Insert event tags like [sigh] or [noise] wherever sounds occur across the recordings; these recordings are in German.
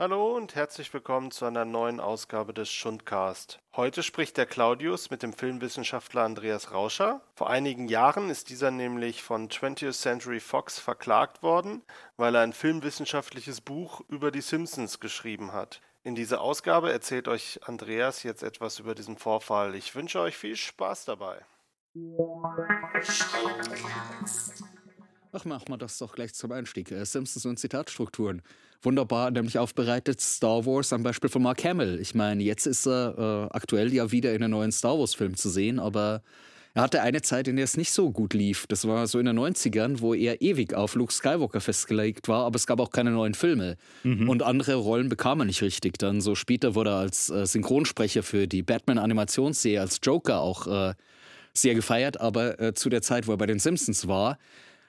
Hallo und herzlich willkommen zu einer neuen Ausgabe des Schundcast. Heute spricht der Claudius mit dem Filmwissenschaftler Andreas Rauscher. Vor einigen Jahren ist dieser nämlich von 20th Century Fox verklagt worden, weil er ein filmwissenschaftliches Buch über die Simpsons geschrieben hat. In dieser Ausgabe erzählt euch Andreas jetzt etwas über diesen Vorfall. Ich wünsche euch viel Spaß dabei. Ach, machen wir das doch gleich zum Einstieg. Äh, Simpsons und Zitatstrukturen. Wunderbar, nämlich aufbereitet Star Wars am Beispiel von Mark Hamill. Ich meine, jetzt ist er äh, aktuell ja wieder in einem neuen Star Wars-Film zu sehen, aber er hatte eine Zeit, in der es nicht so gut lief. Das war so in den 90ern, wo er ewig auf Luke Skywalker festgelegt war, aber es gab auch keine neuen Filme. Mhm. Und andere Rollen bekam er nicht richtig. Dann so später wurde er als äh, Synchronsprecher für die Batman-Animationsserie, als Joker auch äh, sehr gefeiert, aber äh, zu der Zeit, wo er bei den Simpsons war,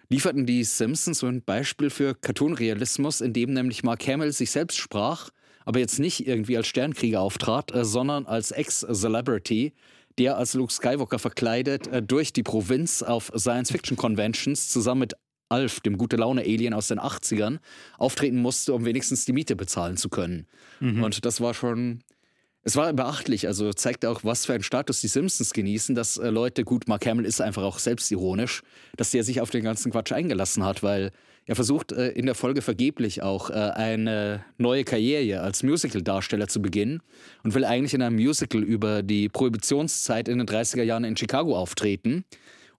lieferten die Simpsons so ein Beispiel für Cartoon-Realismus, in dem nämlich Mark Hamill sich selbst sprach, aber jetzt nicht irgendwie als Sternkrieger auftrat, äh, sondern als Ex-Celebrity, der als Luke Skywalker verkleidet äh, durch die Provinz auf Science-Fiction-Conventions zusammen mit Alf, dem Gute-Laune-Alien aus den 80ern, auftreten musste, um wenigstens die Miete bezahlen zu können. Mhm. Und das war schon es war beachtlich, also zeigt auch, was für einen Status die Simpsons genießen, dass äh, Leute, gut, Mark Hamill ist einfach auch selbstironisch, dass der sich auf den ganzen Quatsch eingelassen hat, weil er versucht äh, in der Folge vergeblich auch äh, eine neue Karriere als Musical-Darsteller zu beginnen und will eigentlich in einem Musical über die Prohibitionszeit in den 30er Jahren in Chicago auftreten.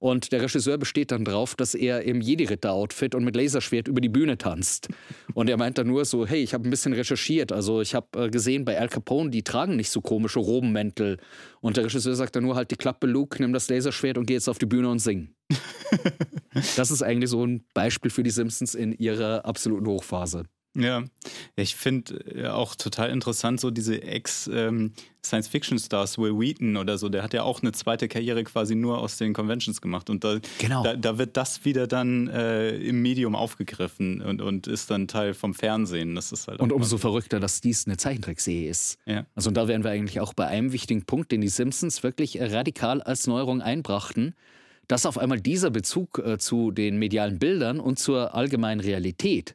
Und der Regisseur besteht dann drauf, dass er im Jedi-Ritter-Outfit und mit Laserschwert über die Bühne tanzt. Und er meint dann nur so, hey, ich habe ein bisschen recherchiert. Also ich habe äh, gesehen, bei Al Capone, die tragen nicht so komische Robenmäntel. Und der Regisseur sagt dann nur, halt die Klappe, Luke, nimm das Laserschwert und geh jetzt auf die Bühne und sing. [laughs] das ist eigentlich so ein Beispiel für die Simpsons in ihrer absoluten Hochphase. Ja, ich finde äh, auch total interessant, so diese Ex-Science-Fiction-Stars, ähm, Will Wheaton oder so, der hat ja auch eine zweite Karriere quasi nur aus den Conventions gemacht. Und da, genau. da, da wird das wieder dann äh, im Medium aufgegriffen und, und ist dann Teil vom Fernsehen. Das ist halt und umso verrückter, dass dies eine Zeichentrickserie ist. Ja. Also und da wären wir eigentlich auch bei einem wichtigen Punkt, den die Simpsons wirklich radikal als Neuerung einbrachten dass auf einmal dieser Bezug äh, zu den medialen Bildern und zur allgemeinen Realität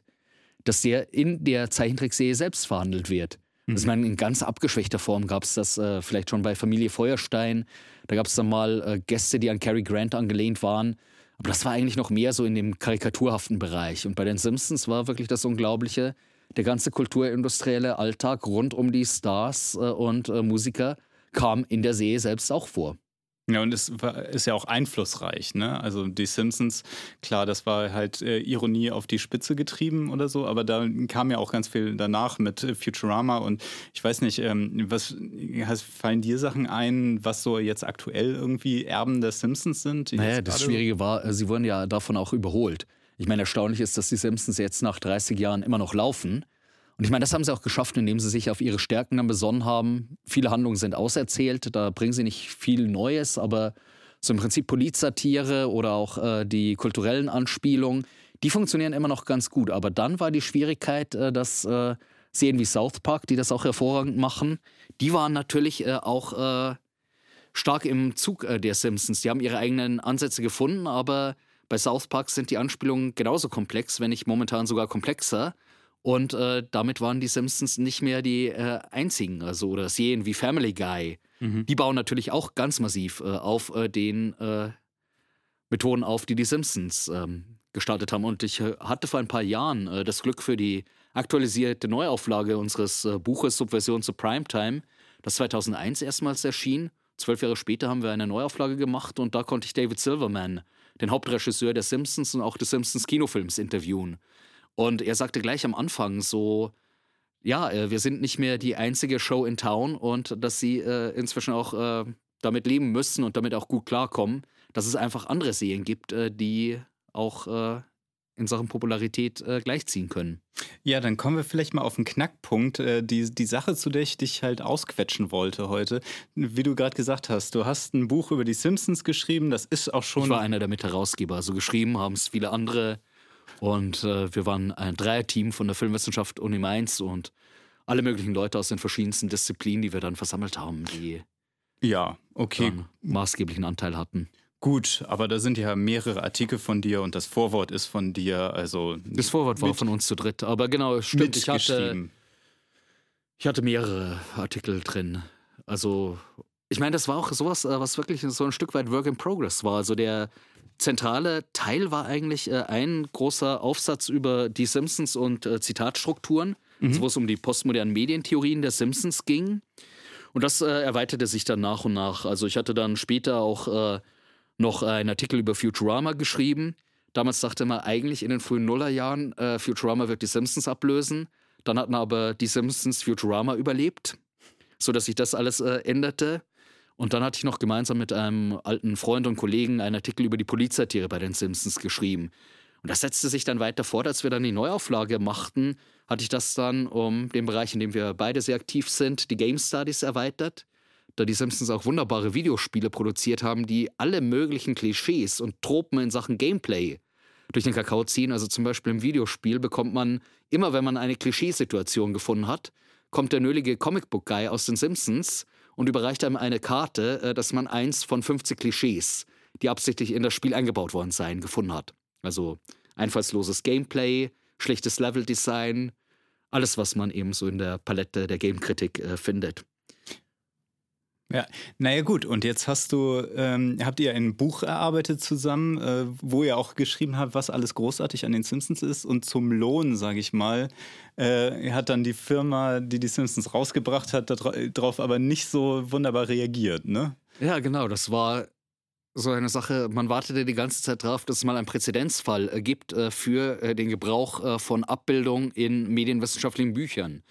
dass der in der Zeichentrickserie selbst verhandelt wird. Mhm. Also ich meine, in ganz abgeschwächter Form gab es das äh, vielleicht schon bei Familie Feuerstein. Da gab es dann mal äh, Gäste, die an Cary Grant angelehnt waren. Aber das war eigentlich noch mehr so in dem karikaturhaften Bereich. Und bei den Simpsons war wirklich das Unglaubliche, der ganze kulturindustrielle Alltag rund um die Stars äh, und äh, Musiker kam in der Serie selbst auch vor. Ja, und es war, ist ja auch einflussreich, ne? Also die Simpsons, klar, das war halt äh, Ironie auf die Spitze getrieben oder so, aber da kam ja auch ganz viel danach mit äh, Futurama und ich weiß nicht, ähm, was hast, fallen dir Sachen ein, was so jetzt aktuell irgendwie Erben der Simpsons sind? Naja, das Schwierige war, äh, sie wurden ja davon auch überholt. Ich meine, erstaunlich ist, dass die Simpsons jetzt nach 30 Jahren immer noch laufen. Und ich meine, das haben sie auch geschafft, indem sie sich auf ihre Stärken dann besonnen haben. Viele Handlungen sind auserzählt, da bringen sie nicht viel Neues, aber so im Prinzip Polizsatire oder auch äh, die kulturellen Anspielungen, die funktionieren immer noch ganz gut. Aber dann war die Schwierigkeit, äh, dass äh, Serien wie South Park, die das auch hervorragend machen, die waren natürlich äh, auch äh, stark im Zug äh, der Simpsons. Die haben ihre eigenen Ansätze gefunden, aber bei South Park sind die Anspielungen genauso komplex, wenn nicht momentan sogar komplexer. Und äh, damit waren die Simpsons nicht mehr die äh, einzigen. Also, oder Serien wie Family Guy. Mhm. Die bauen natürlich auch ganz massiv äh, auf äh, den äh, Methoden auf, die die Simpsons ähm, gestartet haben. Und ich äh, hatte vor ein paar Jahren das Glück für die aktualisierte Neuauflage unseres Buches Subversion zu Primetime, das 2001 erstmals erschien. Zwölf Jahre später haben wir eine Neuauflage gemacht und da konnte ich David Silverman, den Hauptregisseur der Simpsons und auch des Simpsons Kinofilms, interviewen. Und er sagte gleich am Anfang so, ja, äh, wir sind nicht mehr die einzige Show in Town und dass sie äh, inzwischen auch äh, damit leben müssen und damit auch gut klarkommen, dass es einfach andere Serien gibt, äh, die auch äh, in Sachen Popularität äh, gleichziehen können. Ja, dann kommen wir vielleicht mal auf den Knackpunkt. die, die Sache, zu der ich dich halt ausquetschen wollte heute. Wie du gerade gesagt hast, du hast ein Buch über die Simpsons geschrieben. Das ist auch schon. Ich war einer der Mitherausgeber. Also geschrieben haben es viele andere und äh, wir waren ein Dreierteam von der Filmwissenschaft Uni Mainz und alle möglichen Leute aus den verschiedensten Disziplinen, die wir dann versammelt haben, die ja, okay. maßgeblichen Anteil hatten. Gut, aber da sind ja mehrere Artikel von dir und das Vorwort ist von dir, also. Das Vorwort war von uns zu dritt, aber genau, stimmt. Ich hatte, Ich hatte mehrere Artikel drin. Also, ich meine, das war auch sowas, äh, was wirklich so ein Stück weit Work in Progress war. Also der zentrale Teil war eigentlich äh, ein großer Aufsatz über die Simpsons und äh, Zitatstrukturen, mhm. also wo es um die postmodernen Medientheorien der Simpsons ging. Und das äh, erweiterte sich dann nach und nach. Also ich hatte dann später auch äh, noch einen Artikel über Futurama geschrieben. Damals dachte man eigentlich in den frühen Nullerjahren, äh, Futurama wird die Simpsons ablösen. Dann hatten aber die Simpsons Futurama überlebt, sodass sich das alles äh, änderte. Und dann hatte ich noch gemeinsam mit einem alten Freund und Kollegen einen Artikel über die Polizeitiere bei den Simpsons geschrieben. Und das setzte sich dann weiter fort, als wir dann die Neuauflage machten, hatte ich das dann um den Bereich, in dem wir beide sehr aktiv sind, die Game Studies erweitert, da die Simpsons auch wunderbare Videospiele produziert haben, die alle möglichen Klischees und Tropen in Sachen Gameplay durch den Kakao ziehen. Also zum Beispiel im Videospiel bekommt man immer, wenn man eine Klischeesituation gefunden hat, kommt der nölige Comicbook-Guy aus den Simpsons und überreicht einem eine Karte, äh, dass man eins von 50 Klischees, die absichtlich in das Spiel eingebaut worden seien, gefunden hat. Also einfallsloses Gameplay, schlechtes Leveldesign, alles, was man eben so in der Palette der Gamekritik äh, findet. Ja, naja gut, und jetzt hast du, ähm, habt ihr ein Buch erarbeitet zusammen, äh, wo ihr auch geschrieben habt, was alles großartig an den Simpsons ist und zum Lohn, sage ich mal, äh, hat dann die Firma, die die Simpsons rausgebracht hat, darauf aber nicht so wunderbar reagiert, ne? Ja, genau, das war so eine Sache, man wartete die ganze Zeit darauf, dass es mal einen Präzedenzfall äh, gibt äh, für äh, den Gebrauch äh, von Abbildung in medienwissenschaftlichen Büchern.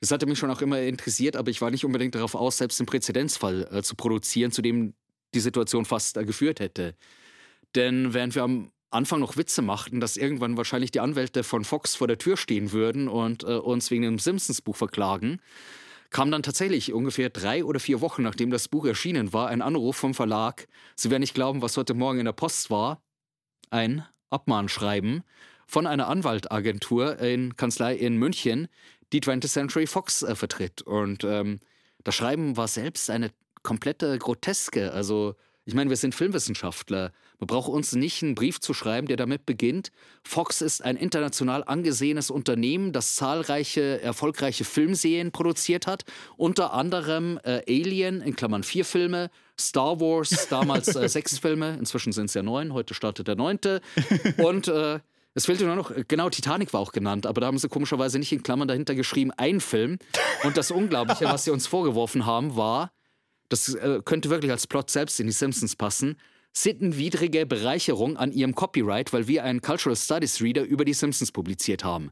Das hatte mich schon auch immer interessiert, aber ich war nicht unbedingt darauf aus, selbst einen Präzedenzfall äh, zu produzieren, zu dem die Situation fast äh, geführt hätte. Denn während wir am Anfang noch Witze machten, dass irgendwann wahrscheinlich die Anwälte von Fox vor der Tür stehen würden und äh, uns wegen dem Simpsons-Buch verklagen, kam dann tatsächlich ungefähr drei oder vier Wochen, nachdem das Buch erschienen war, ein Anruf vom Verlag. Sie werden nicht glauben, was heute Morgen in der Post war. Ein Abmahnschreiben von einer Anwaltagentur in Kanzlei in München, die 20th Century Fox äh, vertritt. Und ähm, das Schreiben war selbst eine komplette Groteske. Also, ich meine, wir sind Filmwissenschaftler. Man braucht uns nicht einen Brief zu schreiben, der damit beginnt. Fox ist ein international angesehenes Unternehmen, das zahlreiche erfolgreiche Filmserien produziert hat. Unter anderem äh, Alien, in Klammern vier Filme, Star Wars, damals äh, [laughs] sechs Filme, inzwischen sind es ja neun, heute startet der neunte. Und äh, es fehlte nur noch, genau, Titanic war auch genannt, aber da haben sie komischerweise nicht in Klammern dahinter geschrieben, ein Film. Und das Unglaubliche, was sie uns vorgeworfen haben, war, das äh, könnte wirklich als Plot selbst in die Simpsons passen, sittenwidrige Bereicherung an ihrem Copyright, weil wir einen Cultural Studies Reader über die Simpsons publiziert haben.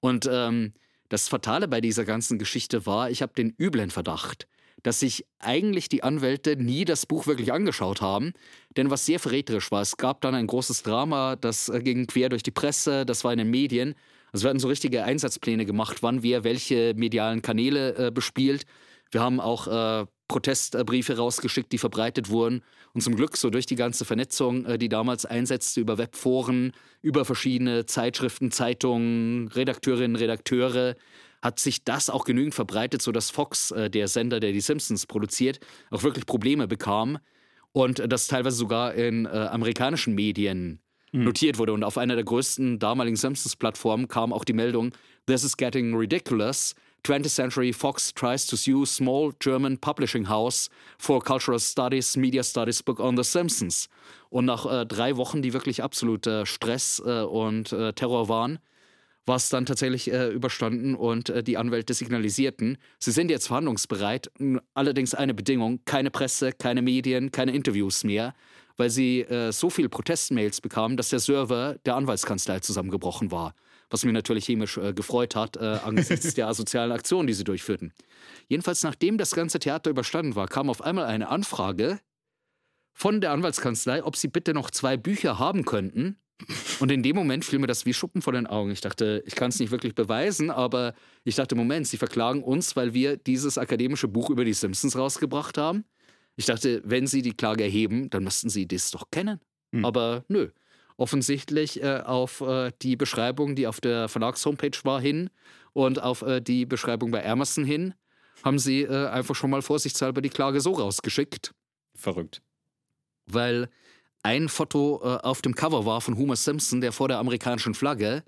Und ähm, das Fatale bei dieser ganzen Geschichte war, ich habe den üblen Verdacht, dass sich eigentlich die Anwälte nie das Buch wirklich angeschaut haben. Denn was sehr verräterisch war, es gab dann ein großes Drama, das äh, ging quer durch die Presse, das war in den Medien. Also wir hatten so richtige Einsatzpläne gemacht, wann wer welche medialen Kanäle äh, bespielt. Wir haben auch äh, Protestbriefe rausgeschickt, die verbreitet wurden. Und zum Glück so durch die ganze Vernetzung, äh, die damals einsetzte über Webforen, über verschiedene Zeitschriften, Zeitungen, Redakteurinnen, Redakteure, hat sich das auch genügend verbreitet, sodass Fox, äh, der Sender, der die Simpsons produziert, auch wirklich Probleme bekam und äh, das teilweise sogar in äh, amerikanischen Medien mhm. notiert wurde. Und auf einer der größten damaligen Simpsons-Plattformen kam auch die Meldung, This is getting ridiculous. 20th Century Fox tries to sue small German publishing house for cultural studies, media studies book on The Simpsons. Und nach äh, drei Wochen, die wirklich absoluter Stress und Terror waren, war es dann tatsächlich äh, überstanden und äh, die Anwälte signalisierten, sie sind jetzt verhandlungsbereit, allerdings eine Bedingung, keine Presse, keine Medien, keine Interviews mehr, weil sie äh, so viele Protestmails bekamen, dass der Server der Anwaltskanzlei zusammengebrochen war. Was mich natürlich chemisch äh, gefreut hat, äh, [laughs] angesichts der asozialen Aktionen, die sie durchführten. Jedenfalls, nachdem das ganze Theater überstanden war, kam auf einmal eine Anfrage von der Anwaltskanzlei, ob sie bitte noch zwei Bücher haben könnten, und in dem Moment fiel mir das wie Schuppen vor den Augen. Ich dachte, ich kann es nicht wirklich beweisen, aber ich dachte, Moment, sie verklagen uns, weil wir dieses akademische Buch über die Simpsons rausgebracht haben. Ich dachte, wenn sie die Klage erheben, dann müssten sie das doch kennen. Hm. Aber nö. Offensichtlich äh, auf äh, die Beschreibung, die auf der Verlagshomepage war, hin und auf äh, die Beschreibung bei Amazon hin, haben sie äh, einfach schon mal vorsichtshalber die Klage so rausgeschickt. Verrückt. Weil ein Foto äh, auf dem Cover war von Homer Simpson, der vor der amerikanischen Flagge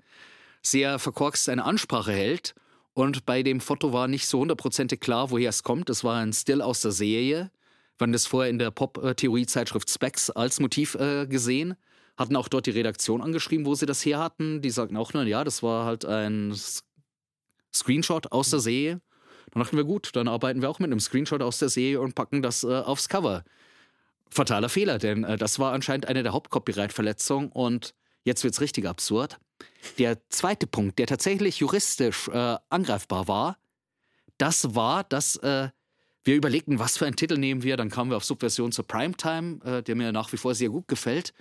sehr verkorkst eine Ansprache hält Und bei dem Foto war nicht so hundertprozentig klar, woher es kommt. Es war ein Still aus der Serie. Wir haben das vorher in der Pop-Theorie-Zeitschrift Specs als Motiv äh, gesehen. Hatten auch dort die Redaktion angeschrieben, wo sie das her hatten. Die sagten auch nur, ja, das war halt ein Screenshot aus der Serie. Dann dachten wir, gut, dann arbeiten wir auch mit einem Screenshot aus der Serie und packen das äh, aufs Cover. Fataler Fehler, denn äh, das war anscheinend eine der Hauptcopyright-Verletzungen und jetzt wird es richtig absurd. Der zweite Punkt, der tatsächlich juristisch äh, angreifbar war, das war, dass äh, wir überlegten, was für einen Titel nehmen wir. Dann kamen wir auf Subversion zur Primetime, äh, der mir nach wie vor sehr gut gefällt.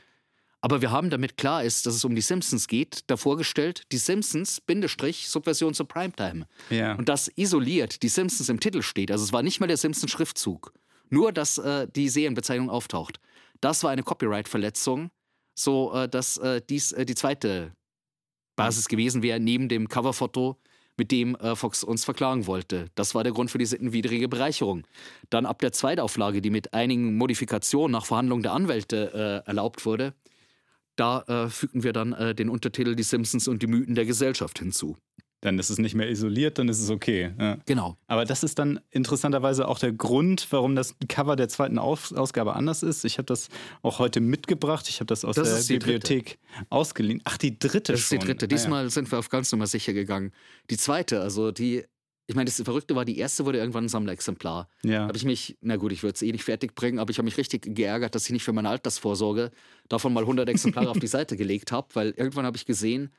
Aber wir haben, damit klar ist, dass es um die Simpsons geht, davor gestellt, die Simpsons, Bindestrich, Subversion zur Primetime. Ja. Und das isoliert die Simpsons im Titel steht. Also es war nicht mal der Simpsons-Schriftzug. Nur, dass äh, die Serienbezeichnung auftaucht. Das war eine Copyright-Verletzung, so äh, dass äh, dies äh, die zweite Basis gewesen wäre, neben dem Coverfoto, mit dem äh, Fox uns verklagen wollte. Das war der Grund für die sittenwidrige Bereicherung. Dann ab der Zweitauflage, die mit einigen Modifikationen nach Verhandlung der Anwälte äh, erlaubt wurde, da fügten wir dann den Untertitel Die Simpsons und die Mythen der Gesellschaft hinzu. Dann ist es nicht mehr isoliert, dann ist es okay. Ja. Genau. Aber das ist dann interessanterweise auch der Grund, warum das Cover der zweiten Aus Ausgabe anders ist. Ich habe das auch heute mitgebracht. Ich habe das aus Das der ist Bibliothek ausgeliehen. Ach, die dritte Das ist schon. die dritte. Ah, ja. Diesmal sind wir auf ganz Nummer sicher gegangen. Die zweite, also die, ich meine, das Verrückte war, die erste wurde irgendwann ein Sammlerexemplar. Ja. habe ich mich, na gut, ich würde es eh nicht fertig bringen, aber ich habe mich richtig geärgert, dass ich nicht für meine Altersvorsorge davon mal 100 Exemplare auf die [laughs] Seite gelegt habe, weil irgendwann habe ich gesehen,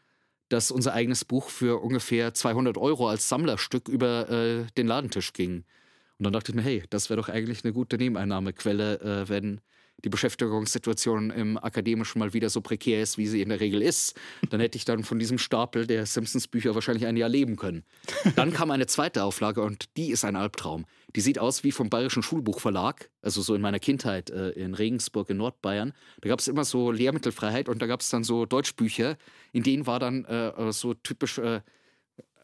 dass unser eigenes Buch für ungefähr 200 Euro als Sammlerstück über äh, den Ladentisch ging. Und dann dachte ich mir, hey, das wäre doch eigentlich eine gute Nebeneinnahmequelle, äh, wenn die Beschäftigungssituation im Akademischen mal wieder so prekär ist, wie sie in der Regel ist. Dann hätte ich dann von diesem Stapel der Simpsons-Bücher wahrscheinlich ein Jahr leben können. Dann kam eine zweite Auflage und die ist ein Albtraum. Die sieht aus wie vom Bayerischen Schulbuchverlag, also so in meiner Kindheit äh, in Regensburg in Nordbayern. Da gab es immer so Lehrmittelfreiheit und da gab es dann so Deutschbücher, in denen war dann äh, so typisch äh,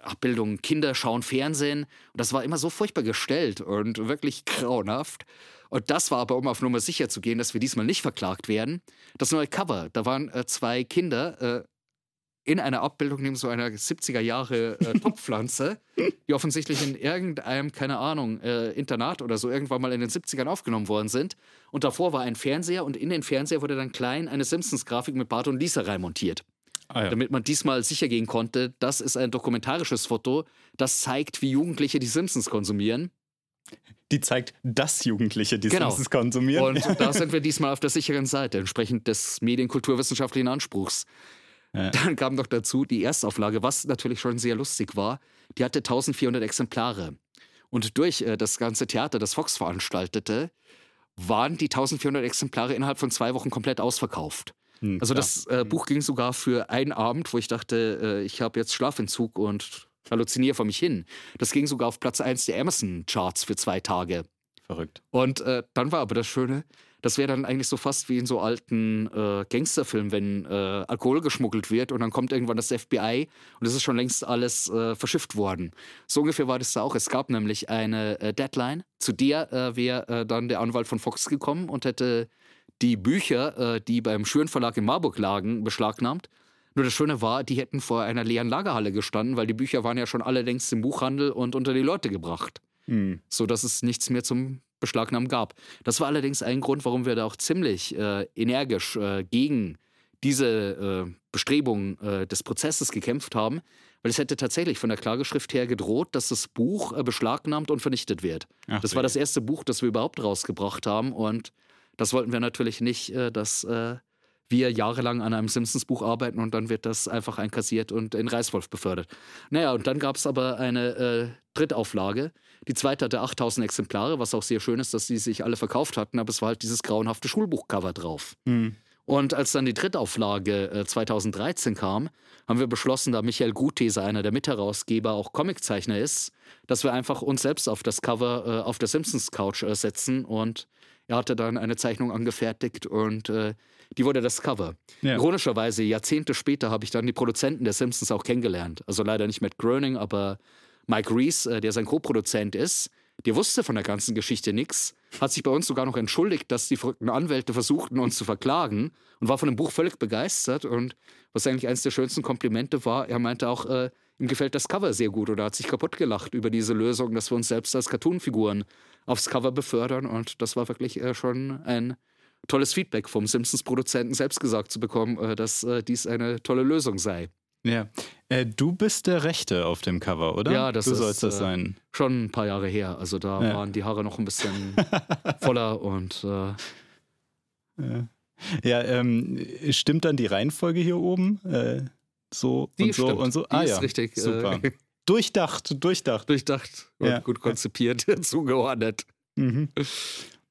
Abbildungen, Kinder schauen Fernsehen. Und das war immer so furchtbar gestellt und wirklich grauenhaft. Und das war aber, um auf Nummer sicher zu gehen, dass wir diesmal nicht verklagt werden, das neue Cover. Da waren äh, zwei Kinder äh, in einer Abbildung neben so einer 70er Jahre äh, [laughs] Topfpflanze, die offensichtlich in irgendeinem, keine Ahnung, äh, Internat oder so irgendwann mal in den 70ern aufgenommen worden sind. Und davor war ein Fernseher und in den Fernseher wurde dann klein eine Simpsons-Grafik mit Bart und Lisa reinmontiert. Ah, ja. Damit man diesmal sicher gehen konnte, das ist ein dokumentarisches Foto, das zeigt, wie Jugendliche die Simpsons konsumieren. Die zeigt, dass Jugendliche die Genau. Simpsons konsumieren. Und [laughs] da sind wir diesmal auf der sicheren Seite, entsprechend des medienkulturwissenschaftlichen Anspruchs. Ja. Dann kam noch dazu die Erstauflage, was natürlich schon sehr lustig war. Die hatte 1400 Exemplare. Und durch äh, das ganze Theater, das Fox veranstaltete, waren die 1400 Exemplare innerhalb von zwei Wochen komplett ausverkauft. Hm, Also klar. das äh, Buch ging sogar für einen Abend, wo ich dachte, äh, ich habe jetzt Schlafentzug und halluziniere vor mich hin. Das ging sogar auf Platz 1 der Amazon-Charts für zwei Tage. Verrückt. Und äh, dann war aber das Schöne, das wäre dann eigentlich so fast wie in so alten äh, Gangsterfilmen, wenn äh, Alkohol geschmuggelt wird und dann kommt irgendwann das FBI und es ist schon längst alles äh, verschifft worden. So ungefähr war das da auch. Es gab nämlich eine äh, Deadline, zu der äh, wäre dann der Anwalt von Fox gekommen und hätte die Bücher, die beim Schüren Verlag in Marburg lagen, beschlagnahmt. Nur das Schöne war, die hätten vor einer leeren Lagerhalle gestanden, weil die Bücher waren ja schon alle längst im Buchhandel und unter die Leute gebracht Hm. so dass es nichts mehr zum Beschlagnahmen gab. Das war allerdings ein Grund, warum wir da auch ziemlich äh, energisch äh, gegen diese äh, Bestrebungen äh, des Prozesses gekämpft haben, weil es hätte tatsächlich von der Klageschrift her gedroht, dass das Buch äh, beschlagnahmt und vernichtet wird. Ach, das war das erste Buch, das wir überhaupt rausgebracht haben und das wollten wir natürlich nicht, äh, dass äh, wir jahrelang an einem Simpsons-Buch arbeiten und dann wird das einfach einkassiert und in Reißwolf befördert. Naja, und dann gab es aber eine äh, Drittauflage. Die zweite hatte 8000 Exemplare, was auch sehr schön ist, dass die sich alle verkauft hatten, aber es war halt dieses grauenhafte Schulbuchcover drauf. Hm. Und als dann die Drittauflage äh, 2013 kam, haben wir beschlossen, da Michael Guthese, einer der Mitherausgeber, auch Comiczeichner ist, dass wir einfach uns selbst auf das Cover äh, auf der Simpsons Couch äh, setzen und er hatte dann eine Zeichnung angefertigt und äh, die wurde das Cover. Ja. Ironischerweise, Jahrzehnte später habe ich dann die Produzenten der Simpsons auch kennengelernt. Also leider nicht Matt Groening, aber Mike Reese, äh, der sein Co-Produzent ist, der wusste von der ganzen Geschichte nichts, hat sich bei uns sogar noch entschuldigt, dass die verrückten Anwälte versuchten, uns zu verklagen und war von dem Buch völlig begeistert. Und was eigentlich eines der schönsten Komplimente war, er meinte auch, äh, ihm gefällt das Cover sehr gut oder hat sich kaputt gelacht über diese Lösung, dass wir uns selbst als Cartoonfiguren aufs Cover befördern. Und das war wirklich äh, schon ein tolles Feedback vom Simpsons-Produzenten selbst gesagt zu bekommen, äh, dass äh, dies eine tolle Lösung sei. Ja. Äh, du bist der Rechte auf dem Cover, oder? Ja, das du ist sollst das äh, sein. schon ein paar Jahre her. Also da Ja. waren die Haare noch ein bisschen [laughs] voller und äh, Ja, ja ähm, stimmt dann die Reihenfolge hier oben? Äh, so die und so stimmt. und so. Die ah ist ja, richtig super. Äh, [laughs] Durchdacht, durchdacht. durchdacht und Ja. gut konzipiert [laughs] zugeordnet. Mhm.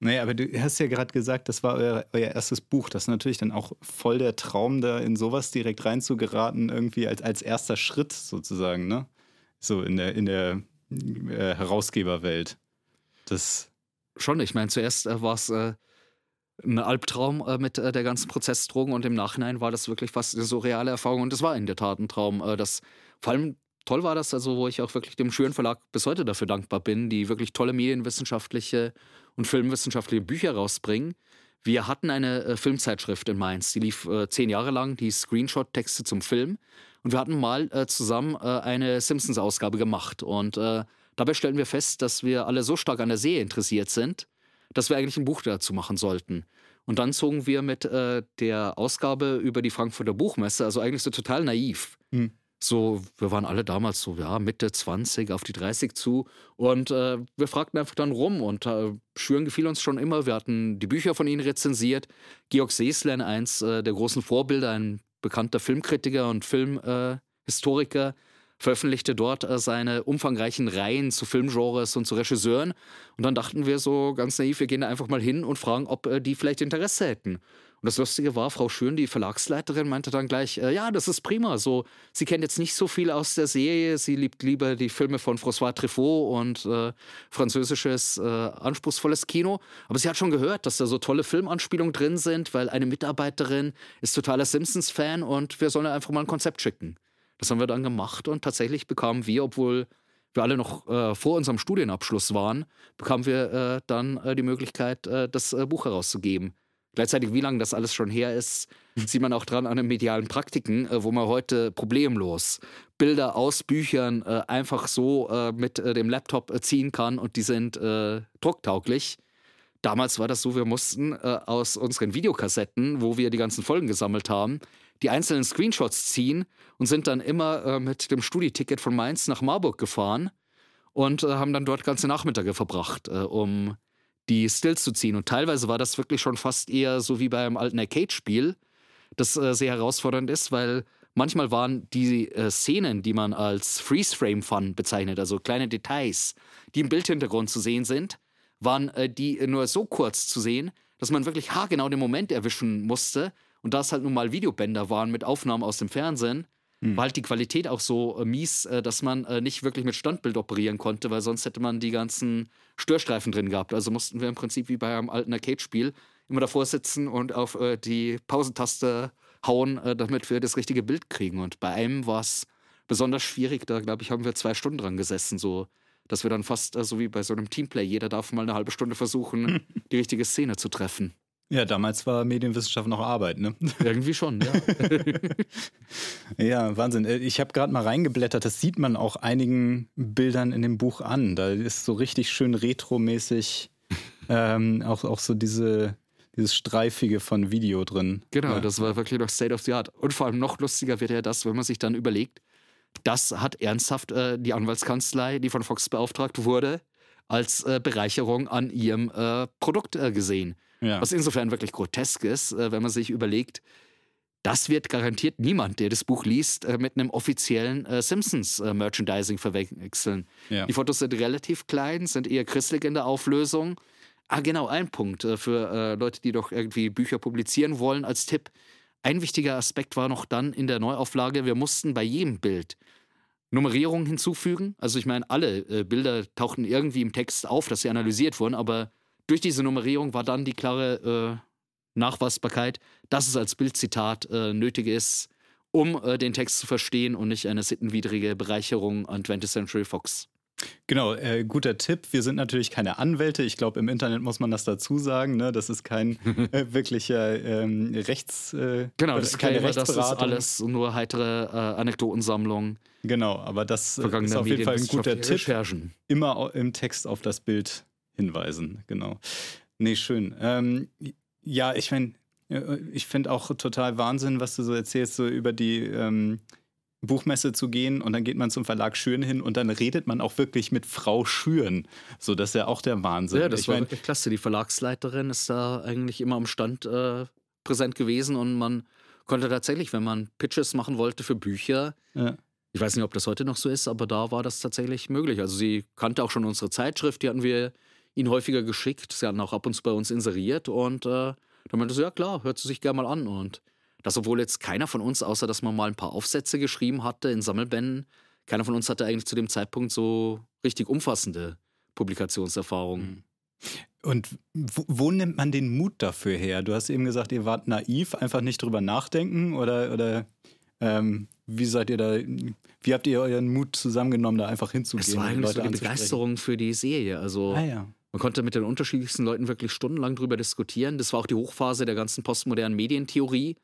Naja, aber du hast ja gerade gesagt, das war euer, euer erstes Buch. Das ist natürlich dann auch voll der Traum, da in sowas direkt reinzugeraten, irgendwie als, als erster Schritt sozusagen, ne? So in der, in der äh, Herausgeberwelt. Das, Schon, ich meine, zuerst äh, war es äh, ein Albtraum äh, mit äh, der ganzen Prozessdrogen und im Nachhinein war das wirklich fast eine surreale Erfahrung und das war in der Tat ein Traum. Äh, das, vor allem toll war das, also wo ich auch wirklich dem Schüren Verlag bis heute dafür dankbar bin, die wirklich tolle medienwissenschaftliche und filmwissenschaftliche Bücher rausbringen. Wir hatten eine äh, Filmzeitschrift in Mainz, die lief äh, zehn Jahre lang, die Screenshot-Texte zum Film. Und wir hatten mal äh, zusammen äh, eine Simpsons-Ausgabe gemacht. Und äh, dabei stellen wir fest, dass wir alle so stark an der Serie interessiert sind, dass wir eigentlich ein Buch dazu machen sollten. Und dann zogen wir mit äh, der Ausgabe über die Frankfurter Buchmesse, also eigentlich so total naiv. Hm. So, wir waren alle damals so, ja, Mitte 20 auf die 30 zu. Und äh, wir fragten einfach dann rum und äh, Schüren gefiel uns schon immer. Wir hatten die Bücher von ihnen rezensiert. Georg Seeslen, eins äh, der großen Vorbilder, ein bekannter Filmkritiker und Filmhistoriker, veröffentlichte dort äh, seine umfangreichen Reihen zu Filmgenres und zu Regisseuren. Und dann dachten wir so ganz naiv, wir gehen da einfach mal hin und fragen, ob äh, die vielleicht Interesse hätten. Und das Lustige war, Frau Schön, die Verlagsleiterin, meinte dann gleich, äh, ja, das ist prima. So, sie kennt jetzt nicht so viel aus der Serie, sie liebt lieber die Filme von François Truffaut und äh, französisches, äh, anspruchsvolles Kino. Aber sie hat schon gehört, dass da so tolle Filmanspielungen drin sind, weil eine Mitarbeiterin ist totaler Simpsons-Fan und wir sollen einfach mal ein Konzept schicken. Das haben wir dann gemacht und tatsächlich bekamen wir, obwohl wir alle noch äh, vor unserem Studienabschluss waren, bekamen wir äh, dann äh, die Möglichkeit, äh, das äh, Buch herauszugeben. Gleichzeitig, wie lange das alles schon her ist, sieht man auch dran an den medialen Praktiken, äh, wo man heute problemlos Bilder aus Büchern äh, einfach so äh, mit dem Laptop ziehen kann und die sind drucktauglich. Damals war das so, wir mussten äh, aus unseren Videokassetten, wo wir die ganzen Folgen gesammelt haben, die einzelnen Screenshots ziehen und sind dann immer äh, mit dem Studieticket von Mainz nach Marburg gefahren und äh, haben dann dort ganze Nachmittage verbracht, um die Stills zu ziehen. Und teilweise war das wirklich schon fast eher so wie bei einem alten Arcade-Spiel, das äh, sehr herausfordernd ist, weil manchmal waren die äh, Szenen, die man als Freeze-Frame-Fun bezeichnet, also kleine Details, die im Bildhintergrund zu sehen sind, waren äh, die nur so kurz zu sehen, dass man wirklich haargenau den Moment erwischen musste. Und da es halt nun mal Videobänder waren mit Aufnahmen aus dem Fernsehen, war halt die Qualität auch so äh, mies, äh, dass man äh, nicht wirklich mit Standbild operieren konnte, weil sonst hätte man die ganzen Störstreifen drin gehabt. Also mussten wir im Prinzip wie bei einem alten Arcade-Spiel immer davor sitzen und auf äh, die Pausentaste hauen, äh, damit wir das richtige Bild kriegen. Und bei einem war es besonders schwierig. Da, glaube ich, haben wir zwei Stunden dran gesessen, so dass wir dann fast äh, so wie bei so einem Teamplay, jeder darf mal eine halbe Stunde versuchen, [laughs] die richtige Szene zu treffen. Ja, damals war Medienwissenschaft noch Arbeit, ne? [laughs] Irgendwie schon, ja. [laughs] Ja, Wahnsinn. Äh, Ich habe gerade mal reingeblättert, das sieht man auch einigen Bildern in dem Buch an. Da ist so richtig schön retromäßig [laughs] ähm, auch, auch so diese, dieses Streifige von Video drin. Genau, ja. das war wirklich noch State of the Art. Und vor allem noch lustiger wird ja das, wenn man sich dann überlegt, das hat ernsthaft äh, die Anwaltskanzlei, die von Fox beauftragt wurde, als äh, Bereicherung an ihrem äh, Produkt äh, gesehen. Ja. Was insofern wirklich grotesk ist, äh, wenn man sich überlegt, das wird garantiert niemand, der das Buch liest, äh, mit einem offiziellen äh, Simpsons-Merchandising verwechseln. ja. Die Fotos sind relativ klein, sind eher christlich in der Auflösung. Ah, genau, ein Punkt für Leute, die doch irgendwie Bücher publizieren wollen, als Tipp. Ein wichtiger Aspekt war noch dann in der Neuauflage, wir mussten bei jedem Bild Nummerierungen hinzufügen. Also ich meine, alle Bilder tauchten irgendwie im Text auf, dass sie analysiert wurden, aber durch diese Nummerierung war dann die klare äh, Nachweisbarkeit, dass es als Bildzitat äh, nötig ist, um äh, den Text zu verstehen und nicht eine sittenwidrige Bereicherung an 20th Century Fox. Genau, äh, guter Tipp. Wir sind natürlich keine Anwälte. Ich glaube, im Internet muss man das dazu sagen. Ne? Das ist kein [laughs] äh, wirklicher ähm, Rechts. Äh, genau, das, keine das ist alles nur heitere äh, Anekdotensammlung. Genau, aber das äh, ist auf jeden Fall ein guter Tipp. Recherchen. Immer im Text auf das Bild hinweisen. Genau. Nee, schön. Ähm, ja, ich meine, äh, ich finde auch total Wahnsinn, was du so erzählst, so über die. Ähm, Buchmesse zu gehen und dann geht man zum Verlag Schüren hin und dann redet man auch wirklich mit Frau Schüren. So, das ist ja auch der Wahnsinn. Ja, das ich war mein, wirklich klasse. Die Verlagsleiterin ist da eigentlich immer am Stand äh, präsent gewesen und man konnte tatsächlich, wenn man Pitches machen wollte für Bücher, ja. ich weiß nicht, ob das heute noch so ist, aber da war das tatsächlich möglich. Also sie kannte auch schon unsere Zeitschrift, die hatten wir ihnen häufiger geschickt. Sie hatten auch ab und zu bei uns inseriert und äh, dann meinte sie, ja klar, hört sie sich gerne mal an und dass obwohl jetzt keiner von uns, außer dass man mal ein paar Aufsätze geschrieben hatte in Sammelbänden, keiner von uns hatte eigentlich zu dem Zeitpunkt so richtig umfassende Publikationserfahrungen. Mhm. Und wo, wo, nimmt man den Mut dafür her? Du hast eben gesagt, ihr wart naiv, einfach nicht drüber nachdenken oder, oder ähm, wie seid ihr da, wie habt ihr euren Mut zusammengenommen, da einfach hinzugehen? Es war eigentlich so die Begeisterung für die Serie. Also ah, ja. Man konnte mit den unterschiedlichsten Leuten wirklich stundenlang drüber diskutieren. Das war auch die Hochphase der ganzen postmodernen Medientheorie.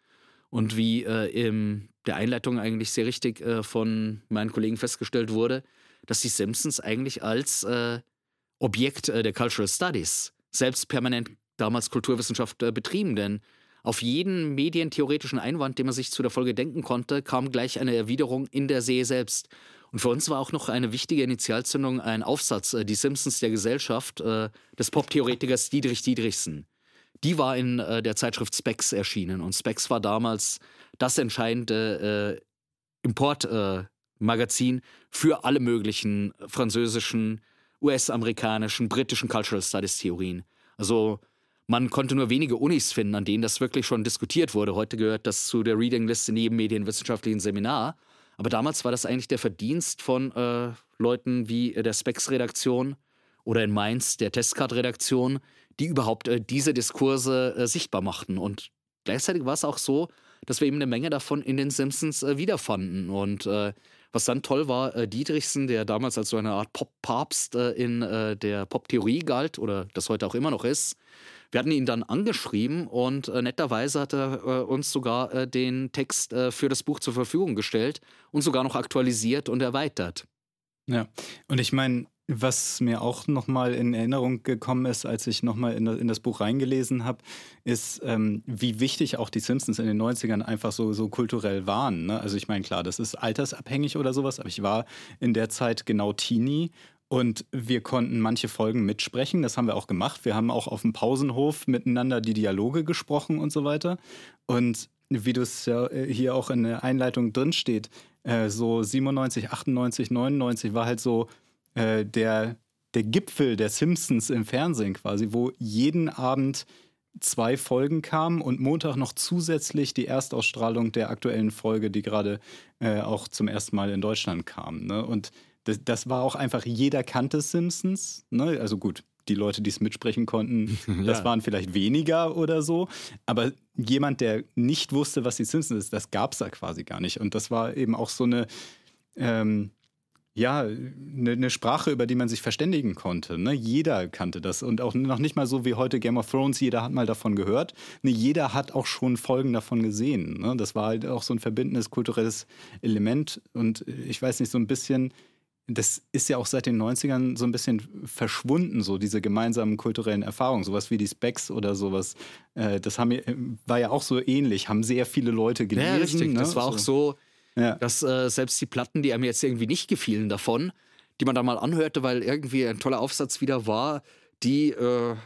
Und wie äh, in der Einleitung eigentlich sehr richtig äh, von meinen Kollegen festgestellt wurde, dass die Simpsons eigentlich als äh, Objekt äh, der Cultural Studies selbst permanent damals Kulturwissenschaft äh, betrieben. Denn auf jeden medientheoretischen Einwand, den man sich zu der Folge denken konnte, kam gleich eine Erwiderung in der See selbst. Und für uns war auch noch eine wichtige Initialzündung ein Aufsatz, äh, Die Simpsons der Gesellschaft, des Pop-Theoretikers Dietrich Dietrichsen die war in äh, der Zeitschrift Specs erschienen. Und Specs war damals das entscheidende äh, Importmagazin äh, für alle möglichen französischen, US-amerikanischen, britischen Cultural Studies Theorien. Also man konnte nur wenige Unis finden, an denen das wirklich schon diskutiert wurde. Heute gehört das zu der Reading-Liste neben medienwissenschaftlichen Seminar. Aber damals war das eigentlich der Verdienst von äh, Leuten wie der Specs-Redaktion oder in Mainz der Testcard-Redaktion, die überhaupt äh, diese Diskurse äh, sichtbar machten. Und gleichzeitig war es auch so, dass wir eben eine Menge davon in den Simpsons äh, wiederfanden. Und äh, was dann toll war, äh, Dietrichsen, der damals als so eine Art Pop-Papst äh, in der Pop-Theorie galt oder das heute auch immer noch ist, wir hatten ihn dann angeschrieben und netterweise hat er uns sogar den Text für das Buch zur Verfügung gestellt und sogar noch aktualisiert und erweitert. Ja, und ich meine, was mir auch nochmal in Erinnerung gekommen ist, als ich nochmal in, in das Buch reingelesen habe, ist, ähm, wie wichtig auch die Simpsons in den 90ern einfach so, so kulturell waren. Ne? Also ich meine, klar, das ist altersabhängig oder sowas, aber ich war in der Zeit genau Teenie und wir konnten manche Folgen mitsprechen. Das haben wir auch gemacht. Wir haben auch auf dem Pausenhof miteinander die Dialoge gesprochen und so weiter. Und wie du es ja äh, hier auch in der Einleitung drin steht, äh, so 97, 98, 99 war halt so äh, der, der Gipfel der Simpsons im Fernsehen quasi, wo jeden Abend zwei Folgen kamen und Montag noch zusätzlich die Erstausstrahlung der aktuellen Folge, die gerade auch zum ersten Mal in Deutschland kam. Ne? Und das, das, war auch einfach, jeder kannte Simpsons. Ne? Also gut, die Leute, die es mitsprechen konnten, [laughs] ja. das waren vielleicht weniger oder so. Aber jemand, der nicht wusste, was die Simpsons ist, das gab es da quasi gar nicht. Und das war eben auch so eine, ähm, ja, eine, eine, Sprache, über die man sich verständigen konnte. Ne? Jeder kannte das und auch noch nicht mal so wie heute Game of Thrones, jeder hat mal davon gehört. Ne, jeder hat auch schon Folgen davon gesehen. Ne? Das war halt auch so ein verbindendes kulturelles Element und ich weiß nicht, so ein bisschen, das ist ja auch seit den 90ern so ein bisschen verschwunden, so diese gemeinsamen kulturellen Erfahrungen, sowas wie die Specs oder sowas. Äh, das haben, war ja auch so ähnlich, haben sehr viele Leute gelesen. Ja, richtig. Ne? Das war auch so ja. Dass äh, selbst die Platten, die einem jetzt irgendwie nicht gefielen davon, die man dann mal anhörte, weil irgendwie ein toller Aufsatz wieder war, die äh,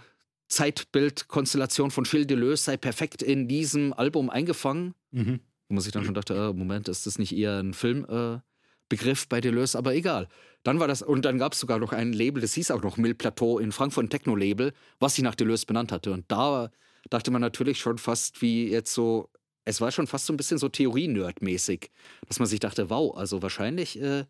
Zeitbildkonstellation von Gilles Deleuze sei perfekt in diesem Album eingefangen. Mhm. Wo man sich dann schon dachte, äh, Moment, ist das nicht eher ein Filmbegriff äh, bei Deleuze? Aber egal. Dann war das, und dann gab es sogar noch ein Label, das hieß auch noch Mill Plateau in Frankfurt, ein Techno-Label, was sich nach Deleuze benannt hatte. Und da dachte man natürlich schon fast wie jetzt so es war schon fast so ein bisschen so Theorie-Nerd-mäßig, dass man sich dachte, wow, also wahrscheinlich äh,